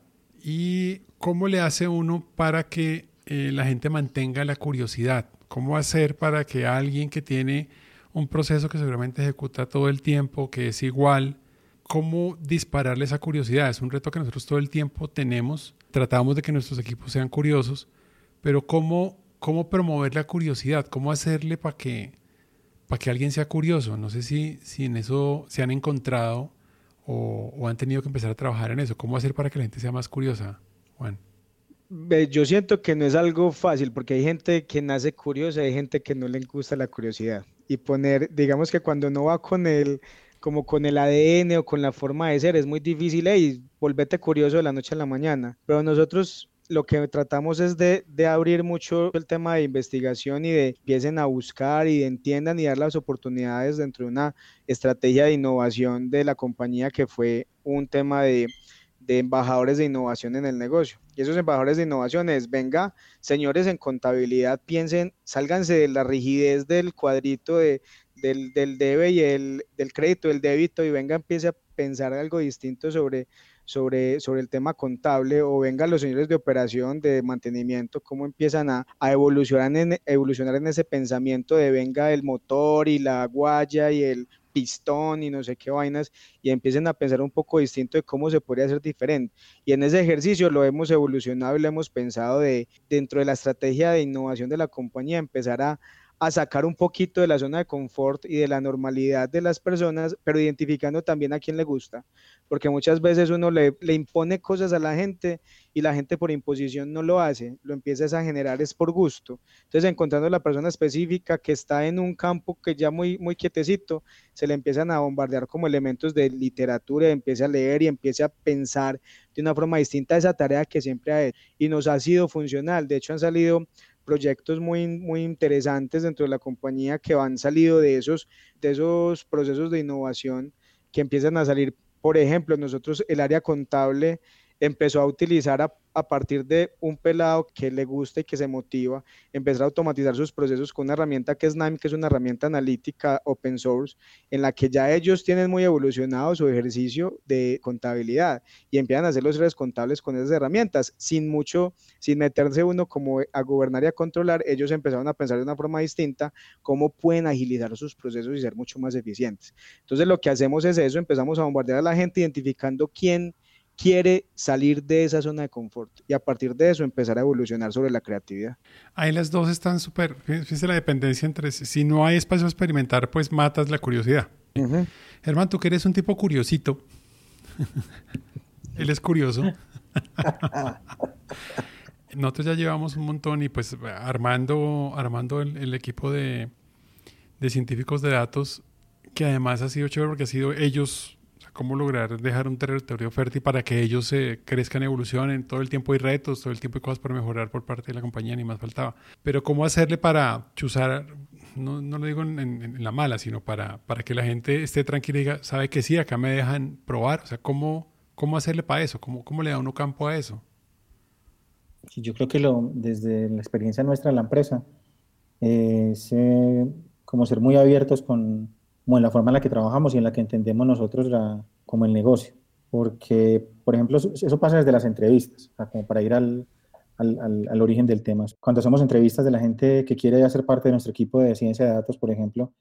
¿Y cómo le hace uno para que eh, la gente mantenga la curiosidad? ¿Cómo hacer para que alguien que tiene un proceso que seguramente ejecuta todo el tiempo, que es igual, cómo dispararle esa curiosidad? Es un reto que nosotros todo el tiempo tenemos. Tratamos de que nuestros equipos sean curiosos, pero ¿cómo, cómo promover la curiosidad? ¿Cómo hacerle para que, para que alguien sea curioso? No sé si, si en eso se han encontrado o, han tenido que empezar a trabajar en eso? ¿Cómo hacer para que la gente sea más curiosa, Juan? Yo siento que no es algo fácil porque hay gente que nace curiosa, hay gente que no le gusta la curiosidad. Y poner, digamos que cuando no va con el, como con el ADN o con la forma de ser, es muy difícil, y volvete curioso de la noche a la mañana. Pero nosotros lo que tratamos es de, de, abrir mucho el tema de investigación y de empiecen a buscar y de entiendan y dar las oportunidades dentro de una estrategia de innovación de la compañía que fue un tema de, de embajadores de innovación en el negocio. Y esos embajadores de innovación es, venga, señores en contabilidad, piensen, sálganse de la rigidez del cuadrito de, del, del debe y el, del crédito, el débito, y venga, empiece a pensar algo distinto sobre sobre, sobre el tema contable o vengan los señores de operación, de mantenimiento, cómo empiezan a, a evolucionar, en, evolucionar en ese pensamiento de venga el motor y la guaya y el pistón y no sé qué vainas y empiecen a pensar un poco distinto de cómo se podría hacer diferente. Y en ese ejercicio lo hemos evolucionado y lo hemos pensado de dentro de la estrategia de innovación de la compañía empezar a, a sacar un poquito de la zona de confort y de la normalidad de las personas, pero identificando también a quién le gusta, porque muchas veces uno le, impone cosas a la gente y la gente por imposición no lo hace, lo empiezas a generar es por gusto. Entonces, encontrando la persona específica que está en un campo que ya muy, muy quietecito, se le empiezan a bombardear como elementos de literatura, empieza a leer y empieza a pensar de una forma distinta a esa tarea que siempre ha. Y nos ha sido funcional. De hecho, han salido proyectos muy, muy interesantes dentro de la compañía que han salido de esos, de esos procesos de innovación que empiezan a salir. Por ejemplo, nosotros el área contable empezó a utilizar a, partir de un pelado que le gusta y que se motiva, empezar a automatizar sus procesos con una herramienta que es NIME, que es una herramienta analítica open source, en la que ya ellos tienen muy evolucionado su ejercicio de contabilidad y empiezan a hacer los redes contables con esas herramientas, sin mucho, sin meterse uno como a gobernar y a controlar, ellos empezaron a pensar de una forma distinta cómo pueden agilizar sus procesos y ser mucho más eficientes. Entonces lo que hacemos es eso, empezamos a bombardear a la gente identificando quién quiere salir de esa zona de confort y a partir de eso empezar a evolucionar sobre la creatividad. Ahí las dos están súper, fíjese la dependencia entre si no hay espacio a experimentar, pues matas la curiosidad. Uh -huh. Germán, tú que eres un tipo curiosito. [LAUGHS] Él es curioso. [LAUGHS] Nosotros ya llevamos un montón y pues armando, armando el, el equipo de, de científicos de datos, que además ha sido chévere porque ha sido ellos cómo lograr dejar un territorio fértil para que ellos se crezcan, evolucionen. Todo el tiempo hay retos, todo el tiempo hay cosas por mejorar por parte de la compañía, ni más faltaba. Pero cómo hacerle para chuzar, no, no lo digo en, la mala, sino para, para que la gente esté tranquila y diga, sabe que sí, acá me dejan probar. O sea, cómo, cómo hacerle para eso, cómo, cómo le da uno campo a eso. Yo creo que lo, desde la experiencia nuestra en la empresa, es eh, como ser muy abiertos con, como en la forma en la que trabajamos y en la que entendemos nosotros la, como el negocio. Porque, por ejemplo, eso pasa desde las entrevistas, o sea, como para ir al, al, al, al, origen del tema. Cuando hacemos entrevistas de la gente que quiere hacer parte de nuestro equipo de ciencia de datos, por ejemplo,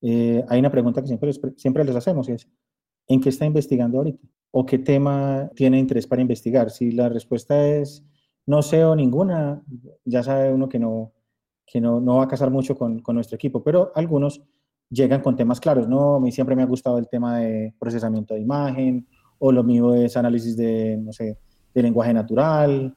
eh, hay una pregunta que siempre siempre les hacemos y es, ¿en qué está investigando ahorita? ¿O qué tema tiene interés para investigar? Si la respuesta es no sé o ninguna, ya sabe uno que no, que no, no va a casar mucho con, con nuestro equipo, pero algunos llegan con temas claros, ¿no? A mí siempre me ha gustado el tema de procesamiento de imagen, o lo mío es análisis de, no sé, de lenguaje natural,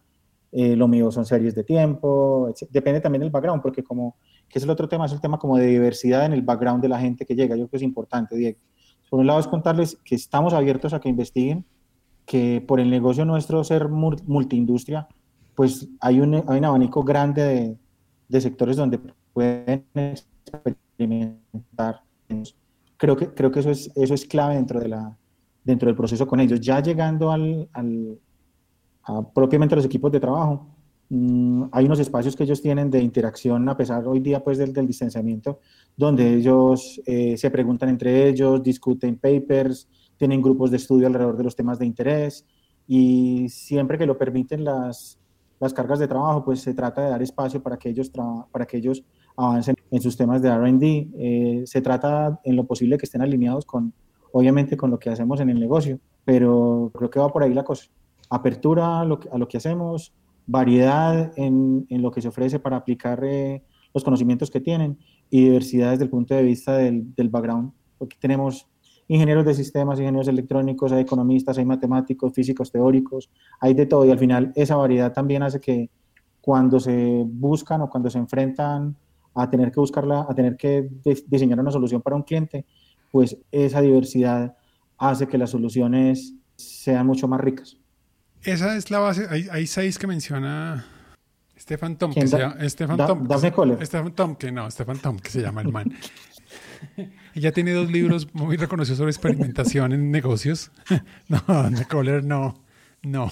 eh, lo mío son series de tiempo, etc. depende también del background, porque como, que es el otro tema, es el tema como de diversidad en el background de la gente que llega, yo creo que es importante, Diego. Por un lado es contarles que estamos abiertos a que investiguen, que por el negocio nuestro ser multiindustria, pues hay un, hay un abanico grande de, de sectores donde pueden experimentar. Creo que, creo que eso, es, eso es clave dentro, de la, dentro del proceso con ellos. Ya llegando al, al a propiamente los equipos de trabajo, mmm, hay unos espacios que ellos tienen de interacción, a pesar hoy día pues del, del distanciamiento, donde ellos eh, se preguntan entre ellos, discuten papers, tienen grupos de estudio alrededor de los temas de interés y siempre que lo permiten las, las cargas de trabajo, pues se trata de dar espacio para que ellos, para que ellos avancen en sus temas de RD. Eh, se trata en lo posible que estén alineados con, obviamente, con lo que hacemos en el negocio, pero creo que va por ahí la cosa. Apertura a lo que, a lo que hacemos, variedad en, en, lo que se ofrece para aplicar eh, los conocimientos que tienen y diversidad desde el punto de vista del, del background, porque tenemos ingenieros de sistemas, ingenieros electrónicos, hay economistas, hay matemáticos, físicos teóricos, hay de todo y al final esa variedad también hace que cuando se buscan o cuando se enfrentan a tener que buscarla, a tener que diseñar una solución para un cliente, pues esa diversidad hace que las soluciones sean mucho más ricas. Esa es la base, hay, hay seis que menciona Stefan Tom, que se llama, Stefan da, Tom, Stefan Tom, que no, Stefan Tom, que se llama el man. [LAUGHS] Ella tiene dos libros muy reconocidos sobre experimentación en negocios. [LAUGHS] No, Kohler no, no.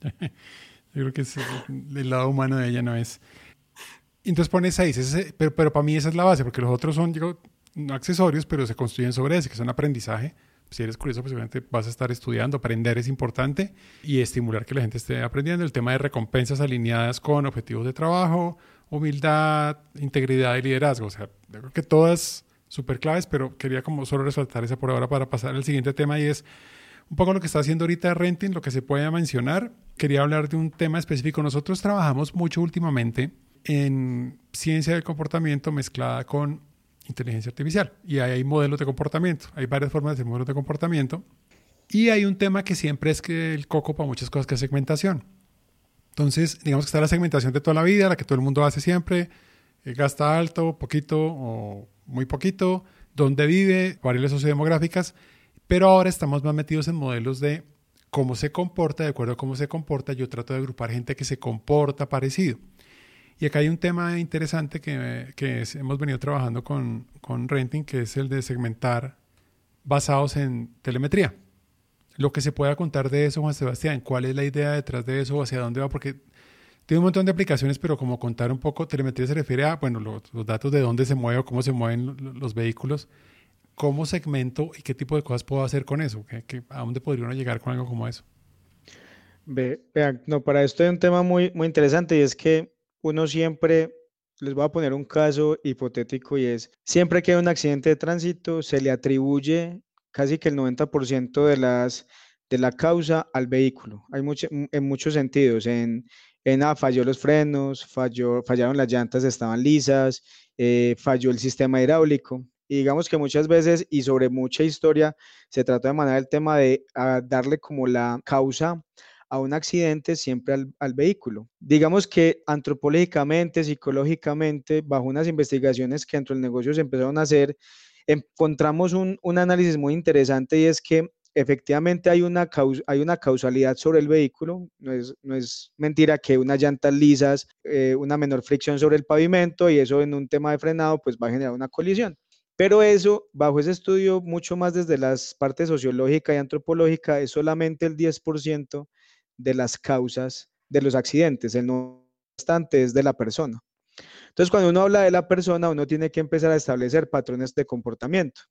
[LAUGHS] Yo creo que es el lado humano de ella no es. Entonces pone seis, ese, pero, pero para mí esa es la base, porque los otros son digo, accesorios, pero se construyen sobre ese, que son aprendizaje, Si eres curioso, pues vas a estar estudiando, aprender es importante y estimular que la gente esté aprendiendo. El tema de recompensas alineadas con objetivos de trabajo, humildad, integridad y liderazgo. O sea, yo creo que todas súper claves, pero quería como solo resaltar esa por ahora para pasar al siguiente tema y es un poco lo que está haciendo ahorita Renting, lo que se puede mencionar. Quería hablar de un tema específico. Nosotros trabajamos mucho últimamente en ciencia del comportamiento mezclada con inteligencia artificial. Y ahí hay modelos de comportamiento. Hay varias formas de hacer modelos de comportamiento. Y hay un tema que siempre es que el coco para muchas cosas, que es segmentación. Entonces, digamos que está la segmentación de toda la vida, la que todo el mundo hace siempre. Eh, gasta alto, poquito o muy poquito. Dónde vive, variables sociodemográficas. Pero ahora estamos más metidos en modelos de cómo se comporta, de acuerdo a cómo se comporta, yo trato de agrupar gente que se comporta parecido. Y acá hay un tema interesante que, que hemos venido trabajando con, con Renting, que es el de segmentar basados en telemetría. Lo que se pueda contar de eso, Juan Sebastián, ¿cuál es la idea detrás de eso? ¿Hacia dónde va? Porque tiene un montón de aplicaciones, pero como contar un poco, telemetría se refiere a, bueno, los, los datos de dónde se mueve o cómo se mueven los vehículos ¿cómo segmento y qué tipo de cosas puedo hacer con eso? a dónde podría uno llegar con algo como eso? vean, no, para esto hay un tema muy, muy interesante y es que uno siempre, les voy a poner un caso hipotético y es, siempre que hay un accidente de tránsito se le atribuye casi que el 90% de, las, de la causa al vehículo. Hay mucho, en muchos sentidos, en, en ah, falló los frenos, falló, fallaron las llantas, estaban lisas, eh, falló el sistema hidráulico. Y digamos que muchas veces y sobre mucha historia se trata de manejar el tema de ah, darle como la causa a un accidente siempre al, vehículo. Digamos que antropológicamente, psicológicamente, bajo unas investigaciones que dentro del negocio se empezaron a hacer, encontramos un, análisis muy interesante y es que efectivamente hay una, hay una causalidad sobre el vehículo. No es, no es mentira que unas llantas lisas, eh, una menor fricción sobre el pavimento y eso en un tema de frenado pues va a generar una colisión. Pero eso, bajo ese estudio, mucho más desde las partes sociológica y antropológica, es solamente el 10% de las causas de los accidentes. El no bastante es de la persona. Entonces, cuando uno habla de la persona, uno tiene que empezar a establecer patrones de comportamiento.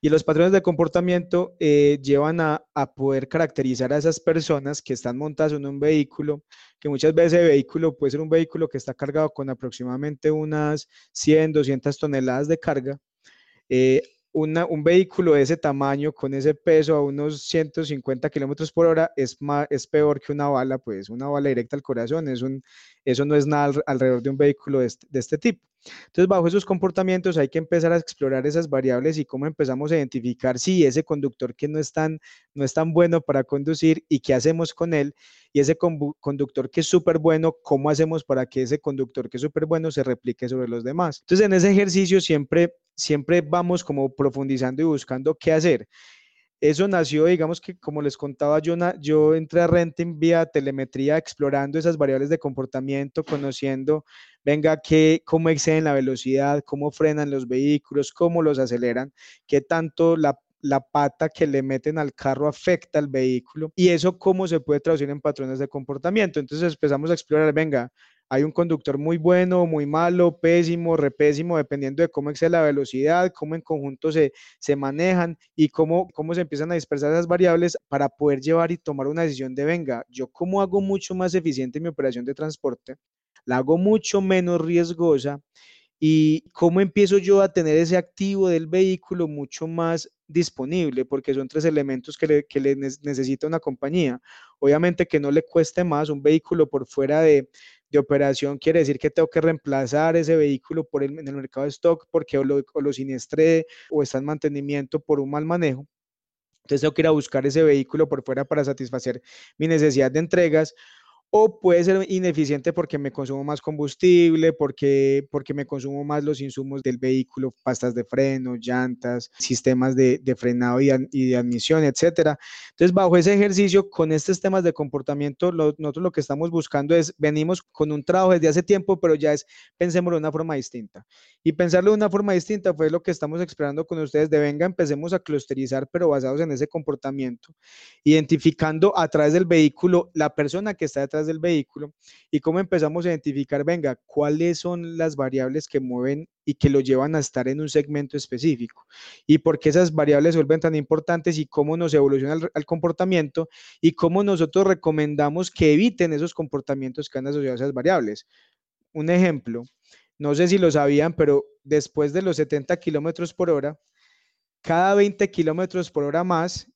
Y los patrones de comportamiento eh, llevan a, a, poder caracterizar a esas personas que están montadas en un vehículo, que muchas veces el vehículo puede ser un vehículo que está cargado con aproximadamente unas 100, 200 toneladas de carga, eh, un vehículo de ese tamaño, con ese peso a unos 150 kilómetros por hora, es, es peor que una bala, pues una bala directa al corazón, es un, eso no es nada alrededor de un vehículo de este, tipo. Entonces, bajo esos comportamientos hay que empezar a explorar esas variables y cómo empezamos a identificar si ese conductor que no es tan, no es tan bueno para conducir y qué hacemos con él, y ese conductor que es súper bueno, cómo hacemos para que ese conductor que es súper bueno se replique sobre los demás. Entonces, en ese ejercicio siempre, siempre vamos como profundizando y buscando qué hacer. Eso nació, digamos que como les contaba, yo, yo entré a Renting vía telemetría, explorando esas variables de comportamiento, conociendo, venga, qué, cómo exceden la velocidad, cómo frenan los vehículos, cómo los aceleran, qué tanto la, la pata que le meten al carro afecta al vehículo y eso cómo se puede traducir en patrones de comportamiento. Entonces empezamos a explorar, venga, hay un conductor muy bueno, muy malo, pésimo, repésimo, dependiendo de cómo excede la velocidad, cómo en conjunto se, se manejan y cómo, cómo se empiezan a dispersar esas variables para poder llevar y tomar una decisión de, venga, yo cómo hago mucho más eficiente mi operación de transporte, la hago mucho menos riesgosa y cómo empiezo yo a tener ese activo del vehículo mucho más disponible, porque son tres elementos que le, que le necesita una compañía. Obviamente que no le cueste más un vehículo por fuera de, de operación quiere decir que tengo que reemplazar ese vehículo por el, en el mercado de stock porque lo, o lo siniestré o está en mantenimiento por un mal manejo. Entonces tengo que ir a buscar ese vehículo por fuera para satisfacer mi necesidad de entregas o puede ser ineficiente porque me consumo más combustible, porque, porque me consumo más los insumos del vehículo, pastas de freno, llantas, sistemas de, de frenado y, y, de admisión, etcétera. Entonces, bajo ese ejercicio, con estos temas de comportamiento, nosotros lo que estamos buscando es, venimos con un trabajo desde hace tiempo, pero ya es, pensémoslo de una forma distinta. Y pensarlo de una forma distinta fue lo que estamos explorando con ustedes, de venga, empecemos a clusterizar, pero basados en ese comportamiento, identificando a través del vehículo la persona que está detrás del vehículo y cómo empezamos a identificar, venga, cuáles son las variables que mueven y que lo llevan a estar en un segmento específico y por qué esas variables se vuelven tan importantes y cómo nos evoluciona el, comportamiento y cómo nosotros recomendamos que eviten esos comportamientos que han asociado a esas variables. Un ejemplo, no sé si lo sabían, pero después de los 70 kilómetros por hora, cada 20 kilómetros por hora más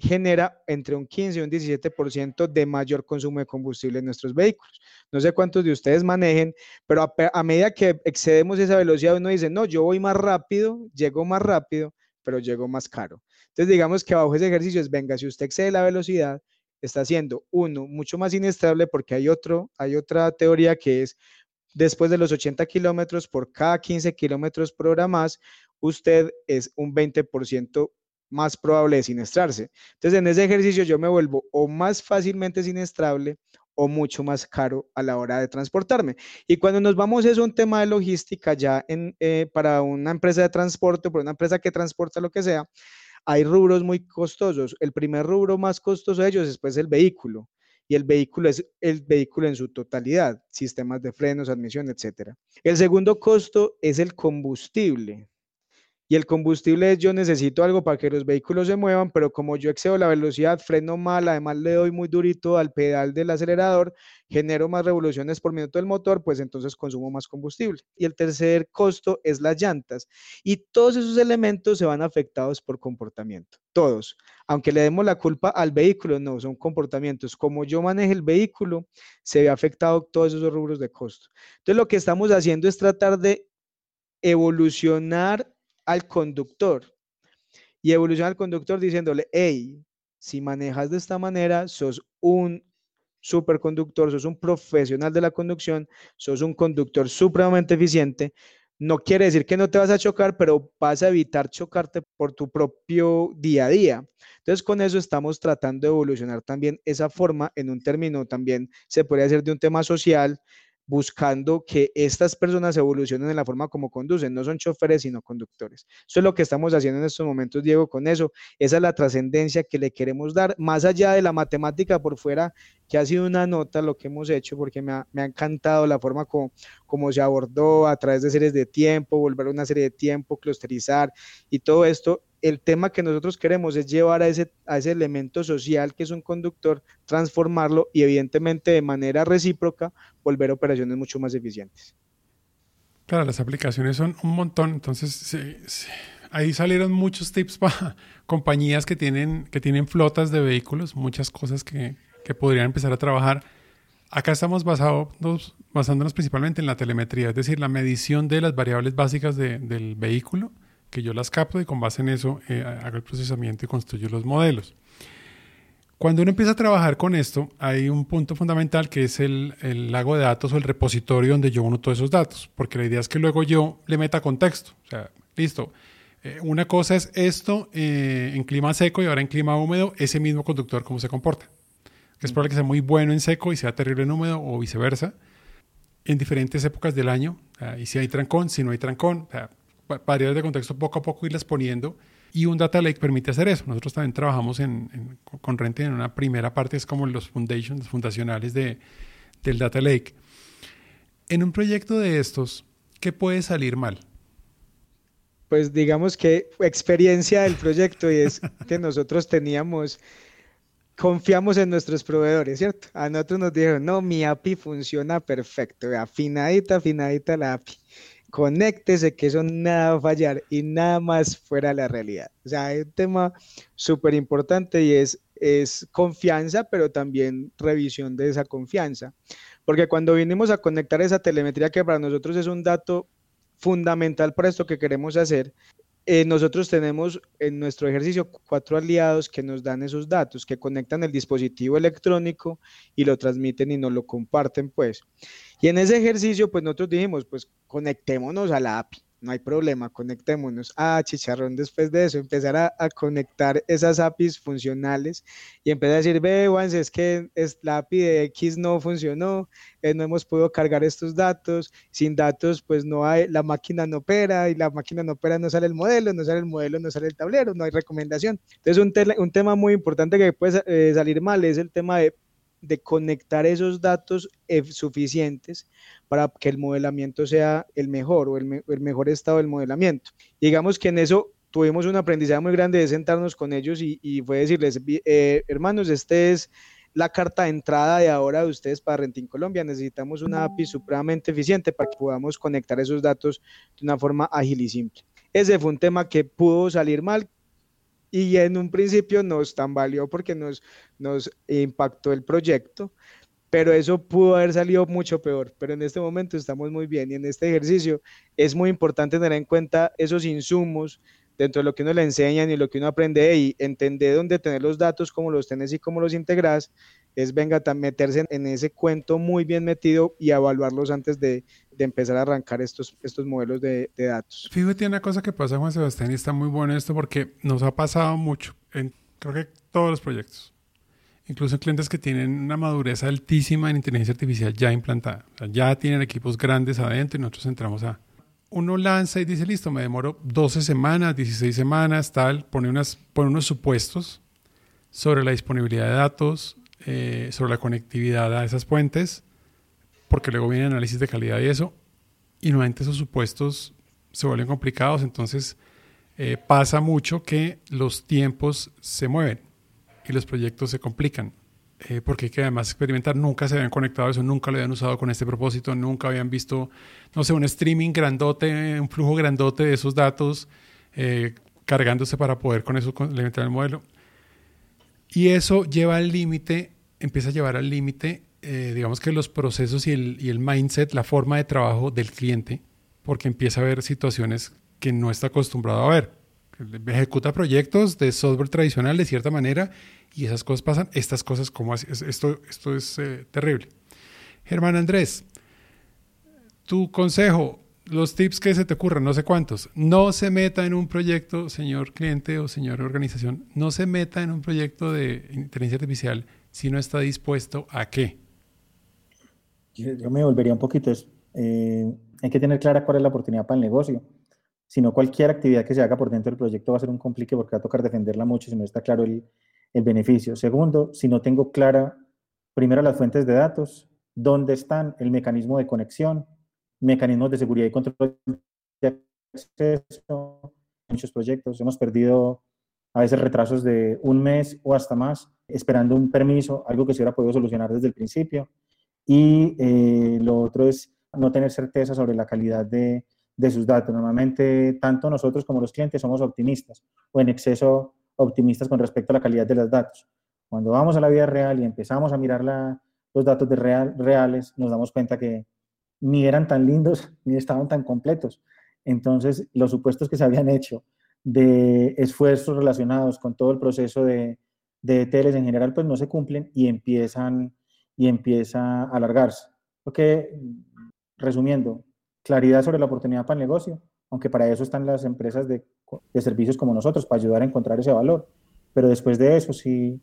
genera entre un 15 y un 17% de mayor consumo de combustible en nuestros vehículos. No sé cuántos de ustedes manejen, pero a, medida que excedemos esa velocidad, uno dice, no, yo voy más rápido, llego más rápido, pero llego más caro. Entonces, digamos que bajo ese ejercicio es, venga, si usted excede la velocidad, está haciendo uno mucho más inestable porque hay, otro, hay otra teoría que es después de los 80 kilómetros por cada 15 kilómetros por hora más, usted es un 20% más probable de siniestrarse. Entonces, en ese ejercicio yo me vuelvo o más fácilmente siniestrable o mucho más caro a la hora de transportarme. Y cuando nos vamos es un tema de logística ya en, eh, para una empresa de transporte para una empresa que transporta lo que sea, hay rubros muy costosos. El primer rubro más costoso de ellos es pues el vehículo. Y el vehículo es el vehículo en su totalidad, sistemas de frenos, admisión, etc. El segundo costo es el combustible y el combustible es yo necesito algo para que los vehículos se muevan, pero como yo excedo la velocidad, freno mal, además le doy muy durito al pedal del acelerador, genero más revoluciones por minuto del motor, pues entonces consumo más combustible. Y el tercer costo es las llantas. Y todos esos elementos se van afectados por comportamiento, todos. Aunque le demos la culpa al vehículo, no, son comportamientos. Como yo maneje el vehículo, se ve afectado todos esos rubros de costo. Entonces lo que estamos haciendo es tratar de evolucionar al conductor y evoluciona al conductor diciéndole, hey, si manejas de esta manera, sos un superconductor, sos un profesional de la conducción, sos un conductor supremamente eficiente. No quiere decir que no te vas a chocar, pero vas a evitar chocarte por tu propio día a día. Entonces, con eso estamos tratando de evolucionar también esa forma en un término también, se puede hacer de un tema social, buscando que estas personas evolucionen en la forma como conducen. No son choferes, sino conductores. Eso es lo que estamos haciendo en estos momentos, Diego, con eso. Esa es la trascendencia que le queremos dar, más allá de la matemática por fuera, que ha sido una nota lo que hemos hecho, porque me ha, encantado la forma como, como se abordó a través de series de tiempo, volver a una serie de tiempo, clusterizar y todo esto el tema que nosotros queremos es llevar a ese, a ese elemento social que es un conductor, transformarlo y evidentemente de manera recíproca volver a operaciones mucho más eficientes. Claro, las aplicaciones son un montón, entonces ahí salieron muchos tips para [LAUGHS] compañías que tienen, que tienen flotas de vehículos, muchas cosas que, que podrían empezar a trabajar. Acá estamos basados, basándonos principalmente en la telemetría, es decir, la medición de las variables básicas del vehículo que yo las capto y con base en eso eh, hago el procesamiento y construyo los modelos. Cuando uno empieza a trabajar con esto, hay un punto fundamental que es el, el, lago de datos o el repositorio donde yo uno todos esos datos, porque la idea es que luego yo le meta contexto. O sea, listo, eh, una cosa es esto eh, en clima seco y ahora en clima húmedo, ese mismo conductor cómo se comporta. Es probable que sea muy bueno en seco y sea terrible en húmedo o viceversa, en diferentes épocas del año. y si hay trancón, si no hay trancón. O sea, variables de contexto poco a poco irlas poniendo y un data lake permite hacer eso. Nosotros también trabajamos en, con Rente en una primera parte, es como los foundations, fundacionales de, del data lake. En un proyecto de estos, ¿qué puede salir mal? Pues digamos que experiencia del proyecto y es [LAUGHS] que nosotros teníamos, confiamos en nuestros proveedores, ¿cierto? A nosotros nos dijeron, no, mi API funciona perfecto, afinadita, afinadita la API conéctese que eso nada va a fallar y nada más fuera la realidad. O sea, hay un tema súper importante y es, es confianza, pero también revisión de esa confianza. Porque cuando vinimos a conectar esa telemetría, que para nosotros es un dato fundamental para esto que queremos hacer, eh, nosotros tenemos en nuestro ejercicio cuatro aliados que nos dan esos datos, que conectan el dispositivo electrónico y lo transmiten y nos lo comparten, pues. Y en ese ejercicio, pues nosotros dijimos, pues conectémonos a la API no hay problema, conectémonos. Ah, chicharrón, después de eso, empezar a, conectar esas APIs funcionales y empezar a decir, ve, Juan, es que es, la API de X no funcionó, eh, no hemos podido cargar estos datos, sin datos, pues no hay, la máquina no opera y la máquina no opera, no sale el modelo, no sale el modelo, no sale el tablero, no hay recomendación. Entonces, un, un tema muy importante que puede eh, salir mal es el tema de de conectar esos datos suficientes para que el modelamiento sea el mejor o el, mejor estado del modelamiento. Digamos que en eso tuvimos un aprendizaje muy grande de sentarnos con ellos y, fue decirles, eh, hermanos, este es la carta de entrada de ahora de ustedes para Renting Colombia. Necesitamos una API supremamente eficiente para que podamos conectar esos datos de una forma ágil y simple. Ese fue un tema que pudo salir mal, y en un principio nos tambaleó porque nos, nos impactó el proyecto, pero eso pudo haber salido mucho peor, pero en este momento estamos muy bien y en este ejercicio es muy importante tener en cuenta esos insumos dentro de lo que uno le enseñan y lo que uno aprende y entender dónde tener los datos, cómo los tenés y cómo los integras, es venga, meterse en ese cuento muy bien metido y evaluarlos antes de, de empezar a arrancar estos, estos modelos de, de, datos. Fíjate una cosa que pasa, Juan Sebastián, y está muy bueno esto porque nos ha pasado mucho en creo que todos los proyectos. Incluso clientes que tienen una madurez altísima en inteligencia artificial ya implantada. O sea, ya tienen equipos grandes adentro y nosotros entramos a... Uno lanza y dice, listo, me demoro 12 semanas, 16 semanas, tal, pone, unas, pone unos supuestos sobre la disponibilidad de datos, eh, sobre la conectividad a esas puentes, porque luego viene análisis de calidad y eso, y nuevamente esos supuestos se vuelven complicados, entonces eh, pasa mucho que los tiempos se mueven y los proyectos se complican, eh, porque hay que además experimentar, nunca se habían conectado a eso, nunca lo habían usado con este propósito, nunca habían visto, no sé, un streaming grandote, un flujo grandote de esos datos cargándose para poder con eso implementar el modelo. Y eso lleva al límite, empieza a llevar al límite, eh, digamos que los procesos y el, mindset, la forma de trabajo del cliente, porque empieza a ver situaciones que no está acostumbrado a ver. Ejecuta proyectos de software tradicional de cierta manera y esas cosas pasan. Estas cosas, como? Esto, esto es eh, terrible. Germán Andrés, tu consejo, los tips que se te ocurran, no sé cuántos. No se meta en un proyecto, señor cliente o señora organización, no se meta en un proyecto de inteligencia artificial si no está dispuesto a qué. Yo, me volvería un poquito. Eh, hay que tener clara cuál es la oportunidad para el negocio. Si no, cualquier actividad que se haga por dentro del proyecto va a ser un complique porque va a tocar defenderla mucho si no está claro el, el beneficio. Segundo, si no tengo clara, primero las fuentes de datos, dónde están, el mecanismo de conexión, mecanismos de seguridad y control de acceso, muchos proyectos. Hemos perdido a veces retrasos de un mes o hasta más esperando un permiso, algo que se hubiera podido solucionar desde el principio. Y eh, lo otro es no tener certeza sobre la calidad de, de, sus datos. Normalmente, tanto nosotros como los clientes somos optimistas o en exceso optimistas con respecto a la calidad de los datos. Cuando vamos a la vida real y empezamos a mirar la, los datos de real, reales, nos damos cuenta que ni eran tan lindos ni estaban tan completos. Entonces, los supuestos que se habían hecho de esfuerzos relacionados con todo el proceso de, de teles en general, pues no se cumplen y empiezan y empieza a alargarse. Porque, resumiendo, claridad sobre la oportunidad para el negocio, aunque para eso están las empresas de, de servicios como nosotros, para ayudar a encontrar ese valor. Pero después de eso, sí,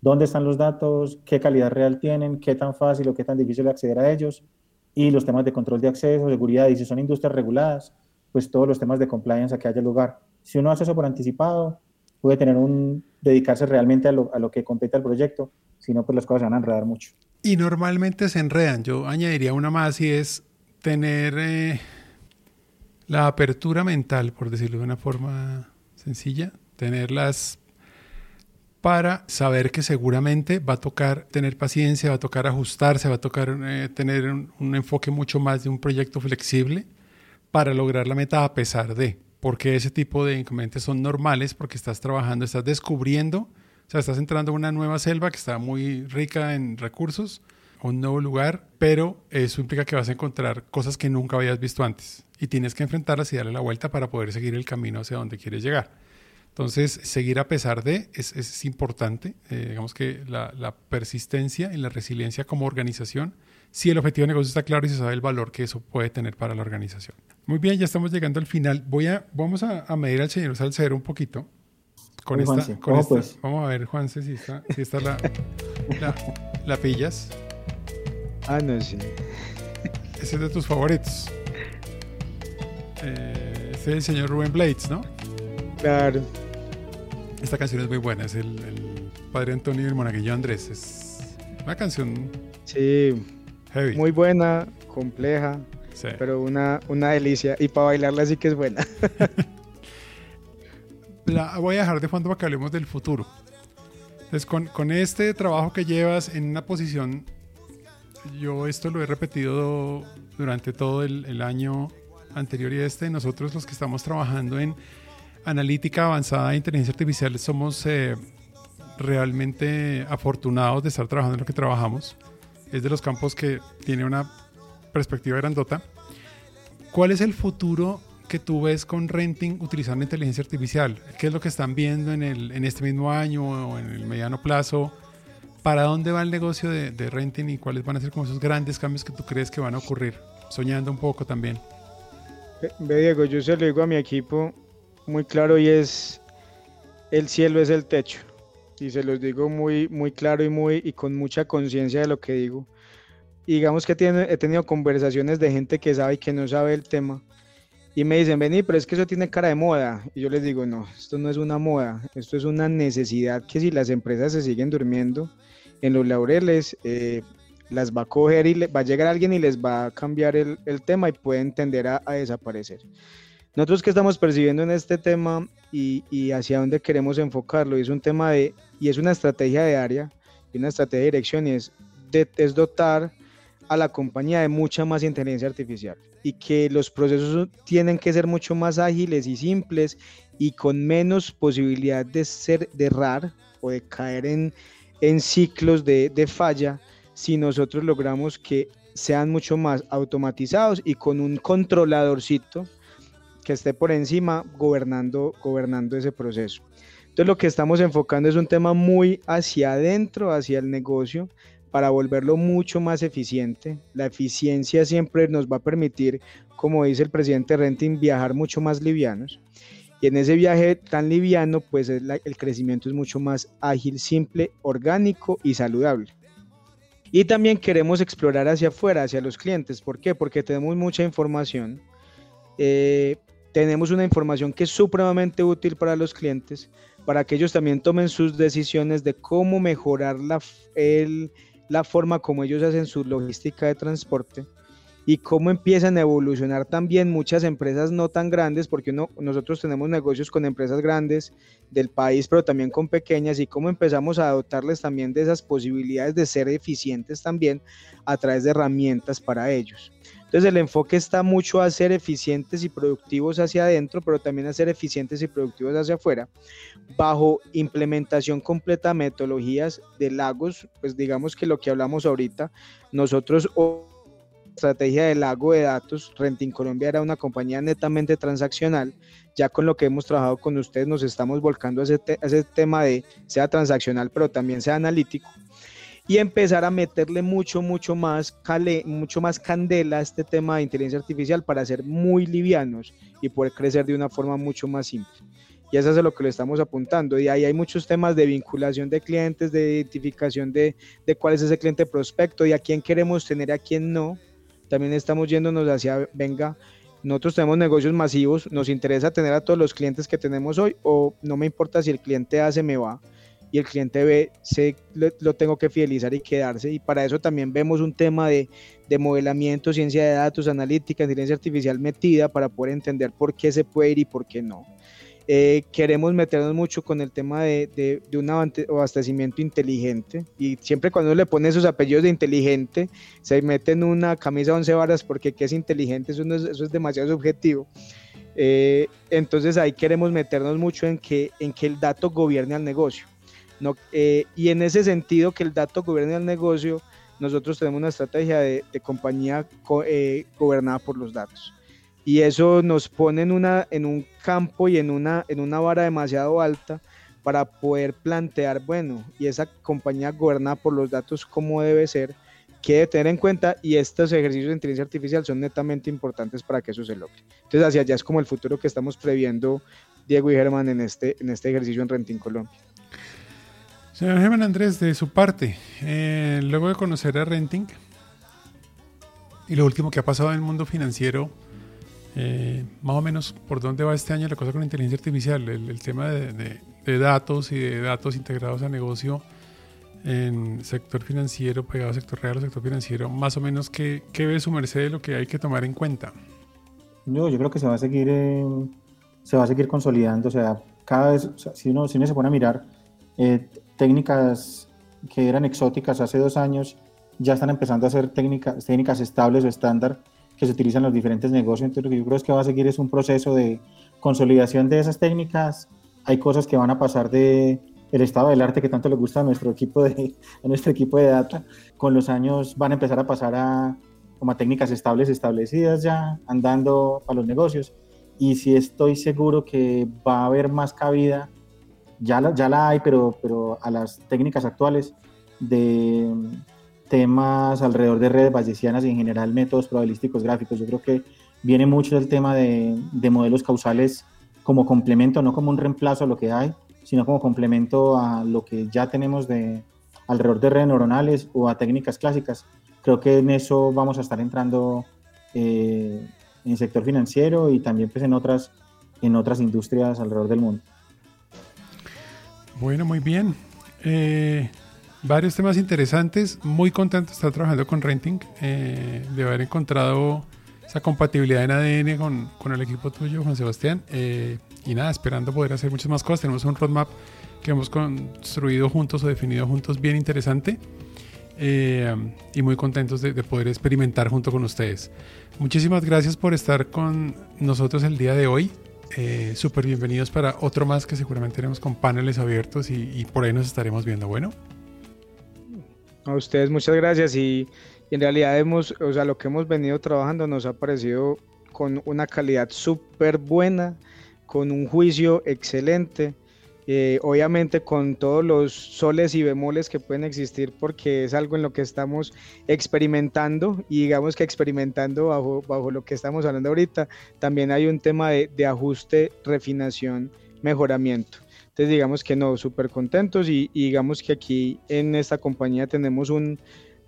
dónde están los datos, qué calidad real tienen, qué tan fácil o qué tan difícil acceder a ellos, y los temas de control de acceso, seguridad, y si son industrias reguladas, pues todos los temas de compliance a que haya lugar. Si uno hace eso por anticipado, puede tener un, dedicarse realmente a lo, a lo que compete al proyecto, si no, pues las cosas se van a enredar mucho. Y normalmente se enredan. Yo añadiría una más y es tener eh, la apertura mental, por decirlo de una forma sencilla, tener las para saber que seguramente va a tocar tener paciencia, va a tocar ajustarse, va a tocar eh, tener un, enfoque mucho más de un proyecto flexible para lograr la meta a pesar de, porque ese tipo de inconvenientes son normales porque estás trabajando, estás descubriendo, o sea, estás entrando a una nueva selva que está muy rica en recursos, un nuevo lugar, pero eso implica que vas a encontrar cosas que nunca habías visto antes y tienes que enfrentarlas y darle la vuelta para poder seguir el camino hacia donde quieres llegar. Entonces, seguir a pesar de es, es importante. Eh, digamos que la, la, persistencia y la resiliencia como organización, si el objetivo de negocio está claro y se sabe el valor que eso puede tener para la organización. Muy bien, ya estamos llegando al final. Voy a, vamos a, a medir al señor Salcero un poquito. Con esta, con esta pues? Vamos a ver, Juanse, si está, si está la, la, la, pillas. Ah, no, sí. Ese es de tus favoritos. Eh, ese es el señor Rubén Blades, ¿no? Claro. Esta canción es muy buena, es el, padre Antonio y el monaguillo Andrés. Es Una canción Sí, heavy. muy buena, compleja, Sí. pero una, una delicia. Y para bailarla sí que es buena. [LAUGHS] La voy a dejar de fondo para que hablemos del futuro. Entonces, con, con este trabajo que llevas en una posición, yo esto lo he repetido durante todo el, el año anterior y este, nosotros los que estamos trabajando en analítica avanzada e inteligencia artificial somos eh, realmente afortunados de estar trabajando en lo que trabajamos. Es de los campos que tiene una perspectiva grandota. ¿Cuál es el futuro que tú ves con Renting utilizando inteligencia artificial? ¿Qué es lo que están viendo en, el, en este mismo año o en el mediano plazo? ¿Para dónde va el negocio de, de Renting y cuáles van a ser como esos grandes cambios que tú crees que van a ocurrir? Soñando un poco también. Ve, Diego, yo se lo digo a mi equipo muy claro y es el cielo es el techo. Y se los digo muy, muy claro y muy y con mucha conciencia de lo que digo. Y digamos que he tenido conversaciones de gente que sabe y que no sabe el tema. Y me dicen, vení, pero es que eso tiene cara de moda. Y yo les digo, no, esto no es una moda, esto es una necesidad que si las empresas se siguen durmiendo en los laureles, eh, las va a coger y va a llegar alguien y les va a cambiar el, tema y pueden tender a desaparecer. Nosotros que estamos percibiendo en este tema y, y hacia dónde queremos enfocarlo, y es un tema de, y es una estrategia de área, y una estrategia de dirección, y es, de- es dotar a la compañía de mucha más inteligencia artificial y que los procesos tienen que ser mucho más ágiles y simples y con menos posibilidad de ser de errar o de caer en, en ciclos de, de falla si nosotros logramos que sean mucho más automatizados y con un controladorcito que esté por encima gobernando, gobernando ese proceso. Entonces lo que estamos enfocando es un tema muy hacia adentro, hacia el negocio, para volverlo mucho más eficiente. La eficiencia siempre nos va a permitir, como dice el presidente Renting, viajar mucho más livianos. Y en ese viaje tan liviano, pues el crecimiento es mucho más ágil, simple, orgánico y saludable. Y también queremos explorar hacia afuera, hacia los clientes. ¿Por qué? Porque tenemos mucha información. eh, tenemos una información que es supremamente útil para los clientes, para que ellos también tomen sus decisiones de cómo mejorar la, la forma como ellos hacen su logística de transporte y cómo empiezan a evolucionar también muchas empresas no tan grandes, porque nosotros tenemos negocios con empresas grandes del país, pero también con pequeñas, y cómo empezamos a dotarles también de esas posibilidades de ser eficientes también a través de herramientas para ellos. Entonces el enfoque está mucho a ser eficientes y productivos hacia adentro, pero también a ser eficientes y productivos hacia afuera, bajo implementación completa de metodologías de lagos, pues digamos que lo que hablamos ahorita, nosotros estrategia de lago de datos, Renting Colombia era una compañía netamente transaccional, ya con lo que hemos trabajado con ustedes nos estamos volcando a ese, te- a ese tema de sea transaccional, pero también sea analítico y empezar a meterle mucho, mucho más, cale, mucho más candela a este tema de inteligencia artificial para ser muy livianos y poder crecer de una forma mucho más simple. Y eso es a lo que le estamos apuntando. Y ahí hay muchos temas de vinculación de clientes, de identificación de, de cuál es ese cliente prospecto y a quién queremos tener, a quién no. También estamos yéndonos hacia, venga, nosotros tenemos negocios masivos, nos interesa tener a todos los clientes que tenemos hoy o no me importa si el cliente A se me va y el cliente B se, lo, tengo que fidelizar y quedarse. Y para eso también vemos un tema de, de modelamiento, ciencia de datos, analítica, inteligencia artificial metida para poder entender por qué se puede ir y por qué no. Eh, queremos meternos mucho con el tema de, de, de, un abastecimiento inteligente y siempre cuando uno le pone esos apellidos de inteligente se mete en una camisa 11 varas porque qué es inteligente, eso, no es, eso es demasiado subjetivo. Eh, entonces ahí queremos meternos mucho en que, en que el dato gobierne al negocio. No, eh, y en ese sentido que el dato gobierne al negocio, nosotros tenemos una estrategia de, de compañía co, eh, gobernada por los datos. Y eso nos pone en, una, en un campo y en una, en una vara demasiado alta para poder plantear, bueno, y esa compañía gobernada por los datos, ¿cómo debe ser? ¿Qué debe tener en cuenta? Y estos ejercicios de inteligencia artificial son netamente importantes para que eso se logre. Entonces, hacia allá es como el futuro que estamos previendo Diego y Germán en este, en este ejercicio en Renting Colombia. Señor Germán Andrés, de su parte, eh, luego de conocer a Renting y lo último que ha pasado en el mundo financiero, eh, más o menos por dónde va este año la cosa con inteligencia artificial, el, tema de, datos y de datos integrados a negocio, en sector financiero, pegado al sector real sector financiero, más o menos, ¿qué, qué ve su merced de lo que hay que tomar en cuenta? Yo, yo creo que se va a seguir, eh, se va a seguir consolidando, o sea, cada vez, si, uno, si uno se pone a mirar eh, técnicas que eran exóticas hace dos años, ya están empezando a ser técnicas, técnicas estables o estándar que se utilizan los diferentes negocios. Entonces, lo que yo creo es que va a seguir es un proceso de consolidación de esas técnicas. Hay cosas que van a pasar de el estado del arte que tanto le gusta a nuestro equipo de, a nuestro equipo de data. Con los años van a empezar a pasar a, como a técnicas estables establecidas ya, andando a los negocios. Y si estoy seguro que va a haber más cabida, ya la, ya la hay, pero, pero a las técnicas actuales de temas alrededor de redes bayesianas y en general métodos probabilísticos gráficos. Yo creo que viene mucho del tema de, de modelos causales como complemento, no como un reemplazo a lo que hay, sino como complemento a lo que ya tenemos de alrededor de redes neuronales o a técnicas clásicas. Creo que en eso vamos a estar entrando eh, en el sector financiero y también pues en otras, en otras industrias alrededor del mundo. Bueno, muy bien. Eh, varios temas interesantes. Muy contento de estar trabajando con Renting, eh, de haber encontrado esa compatibilidad en ADN con, con el equipo tuyo, Juan Sebastián. Eh, y nada, esperando poder hacer muchas más cosas. Tenemos un roadmap que hemos construido juntos o definido juntos bien interesante. Eh, y muy contentos de, de, poder experimentar junto con ustedes. Muchísimas gracias por estar con nosotros el día de hoy. Eh, Súper bienvenidos para otro más que seguramente tenemos con paneles abiertos y, y por ahí nos estaremos viendo. Bueno. A ustedes muchas gracias y, en realidad hemos, o sea, lo que hemos venido trabajando nos ha parecido con una calidad súper buena, con un juicio excelente eh, obviamente con todos los soles y bemoles que pueden existir porque es algo en lo que estamos experimentando y digamos que experimentando bajo, bajo lo que estamos hablando ahorita, también hay un tema de ajuste, refinación, mejoramiento. Entonces digamos que no, súper contentos y, y, digamos que aquí en esta compañía tenemos un,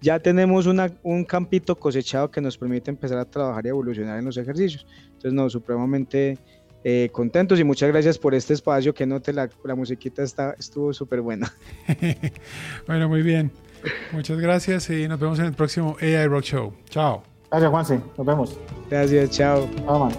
ya tenemos una, un campito cosechado que nos permite empezar a trabajar y evolucionar en los ejercicios. Entonces no, supremamente eh, contentos y muchas gracias por este espacio que note la, la musiquita está, estuvo súper buena. [LAUGHS] bueno, muy bien. Muchas gracias y nos vemos en el próximo AI Rock Show. Chao. Gracias, Juanse. Nos vemos. Gracias, chao. Chao, man.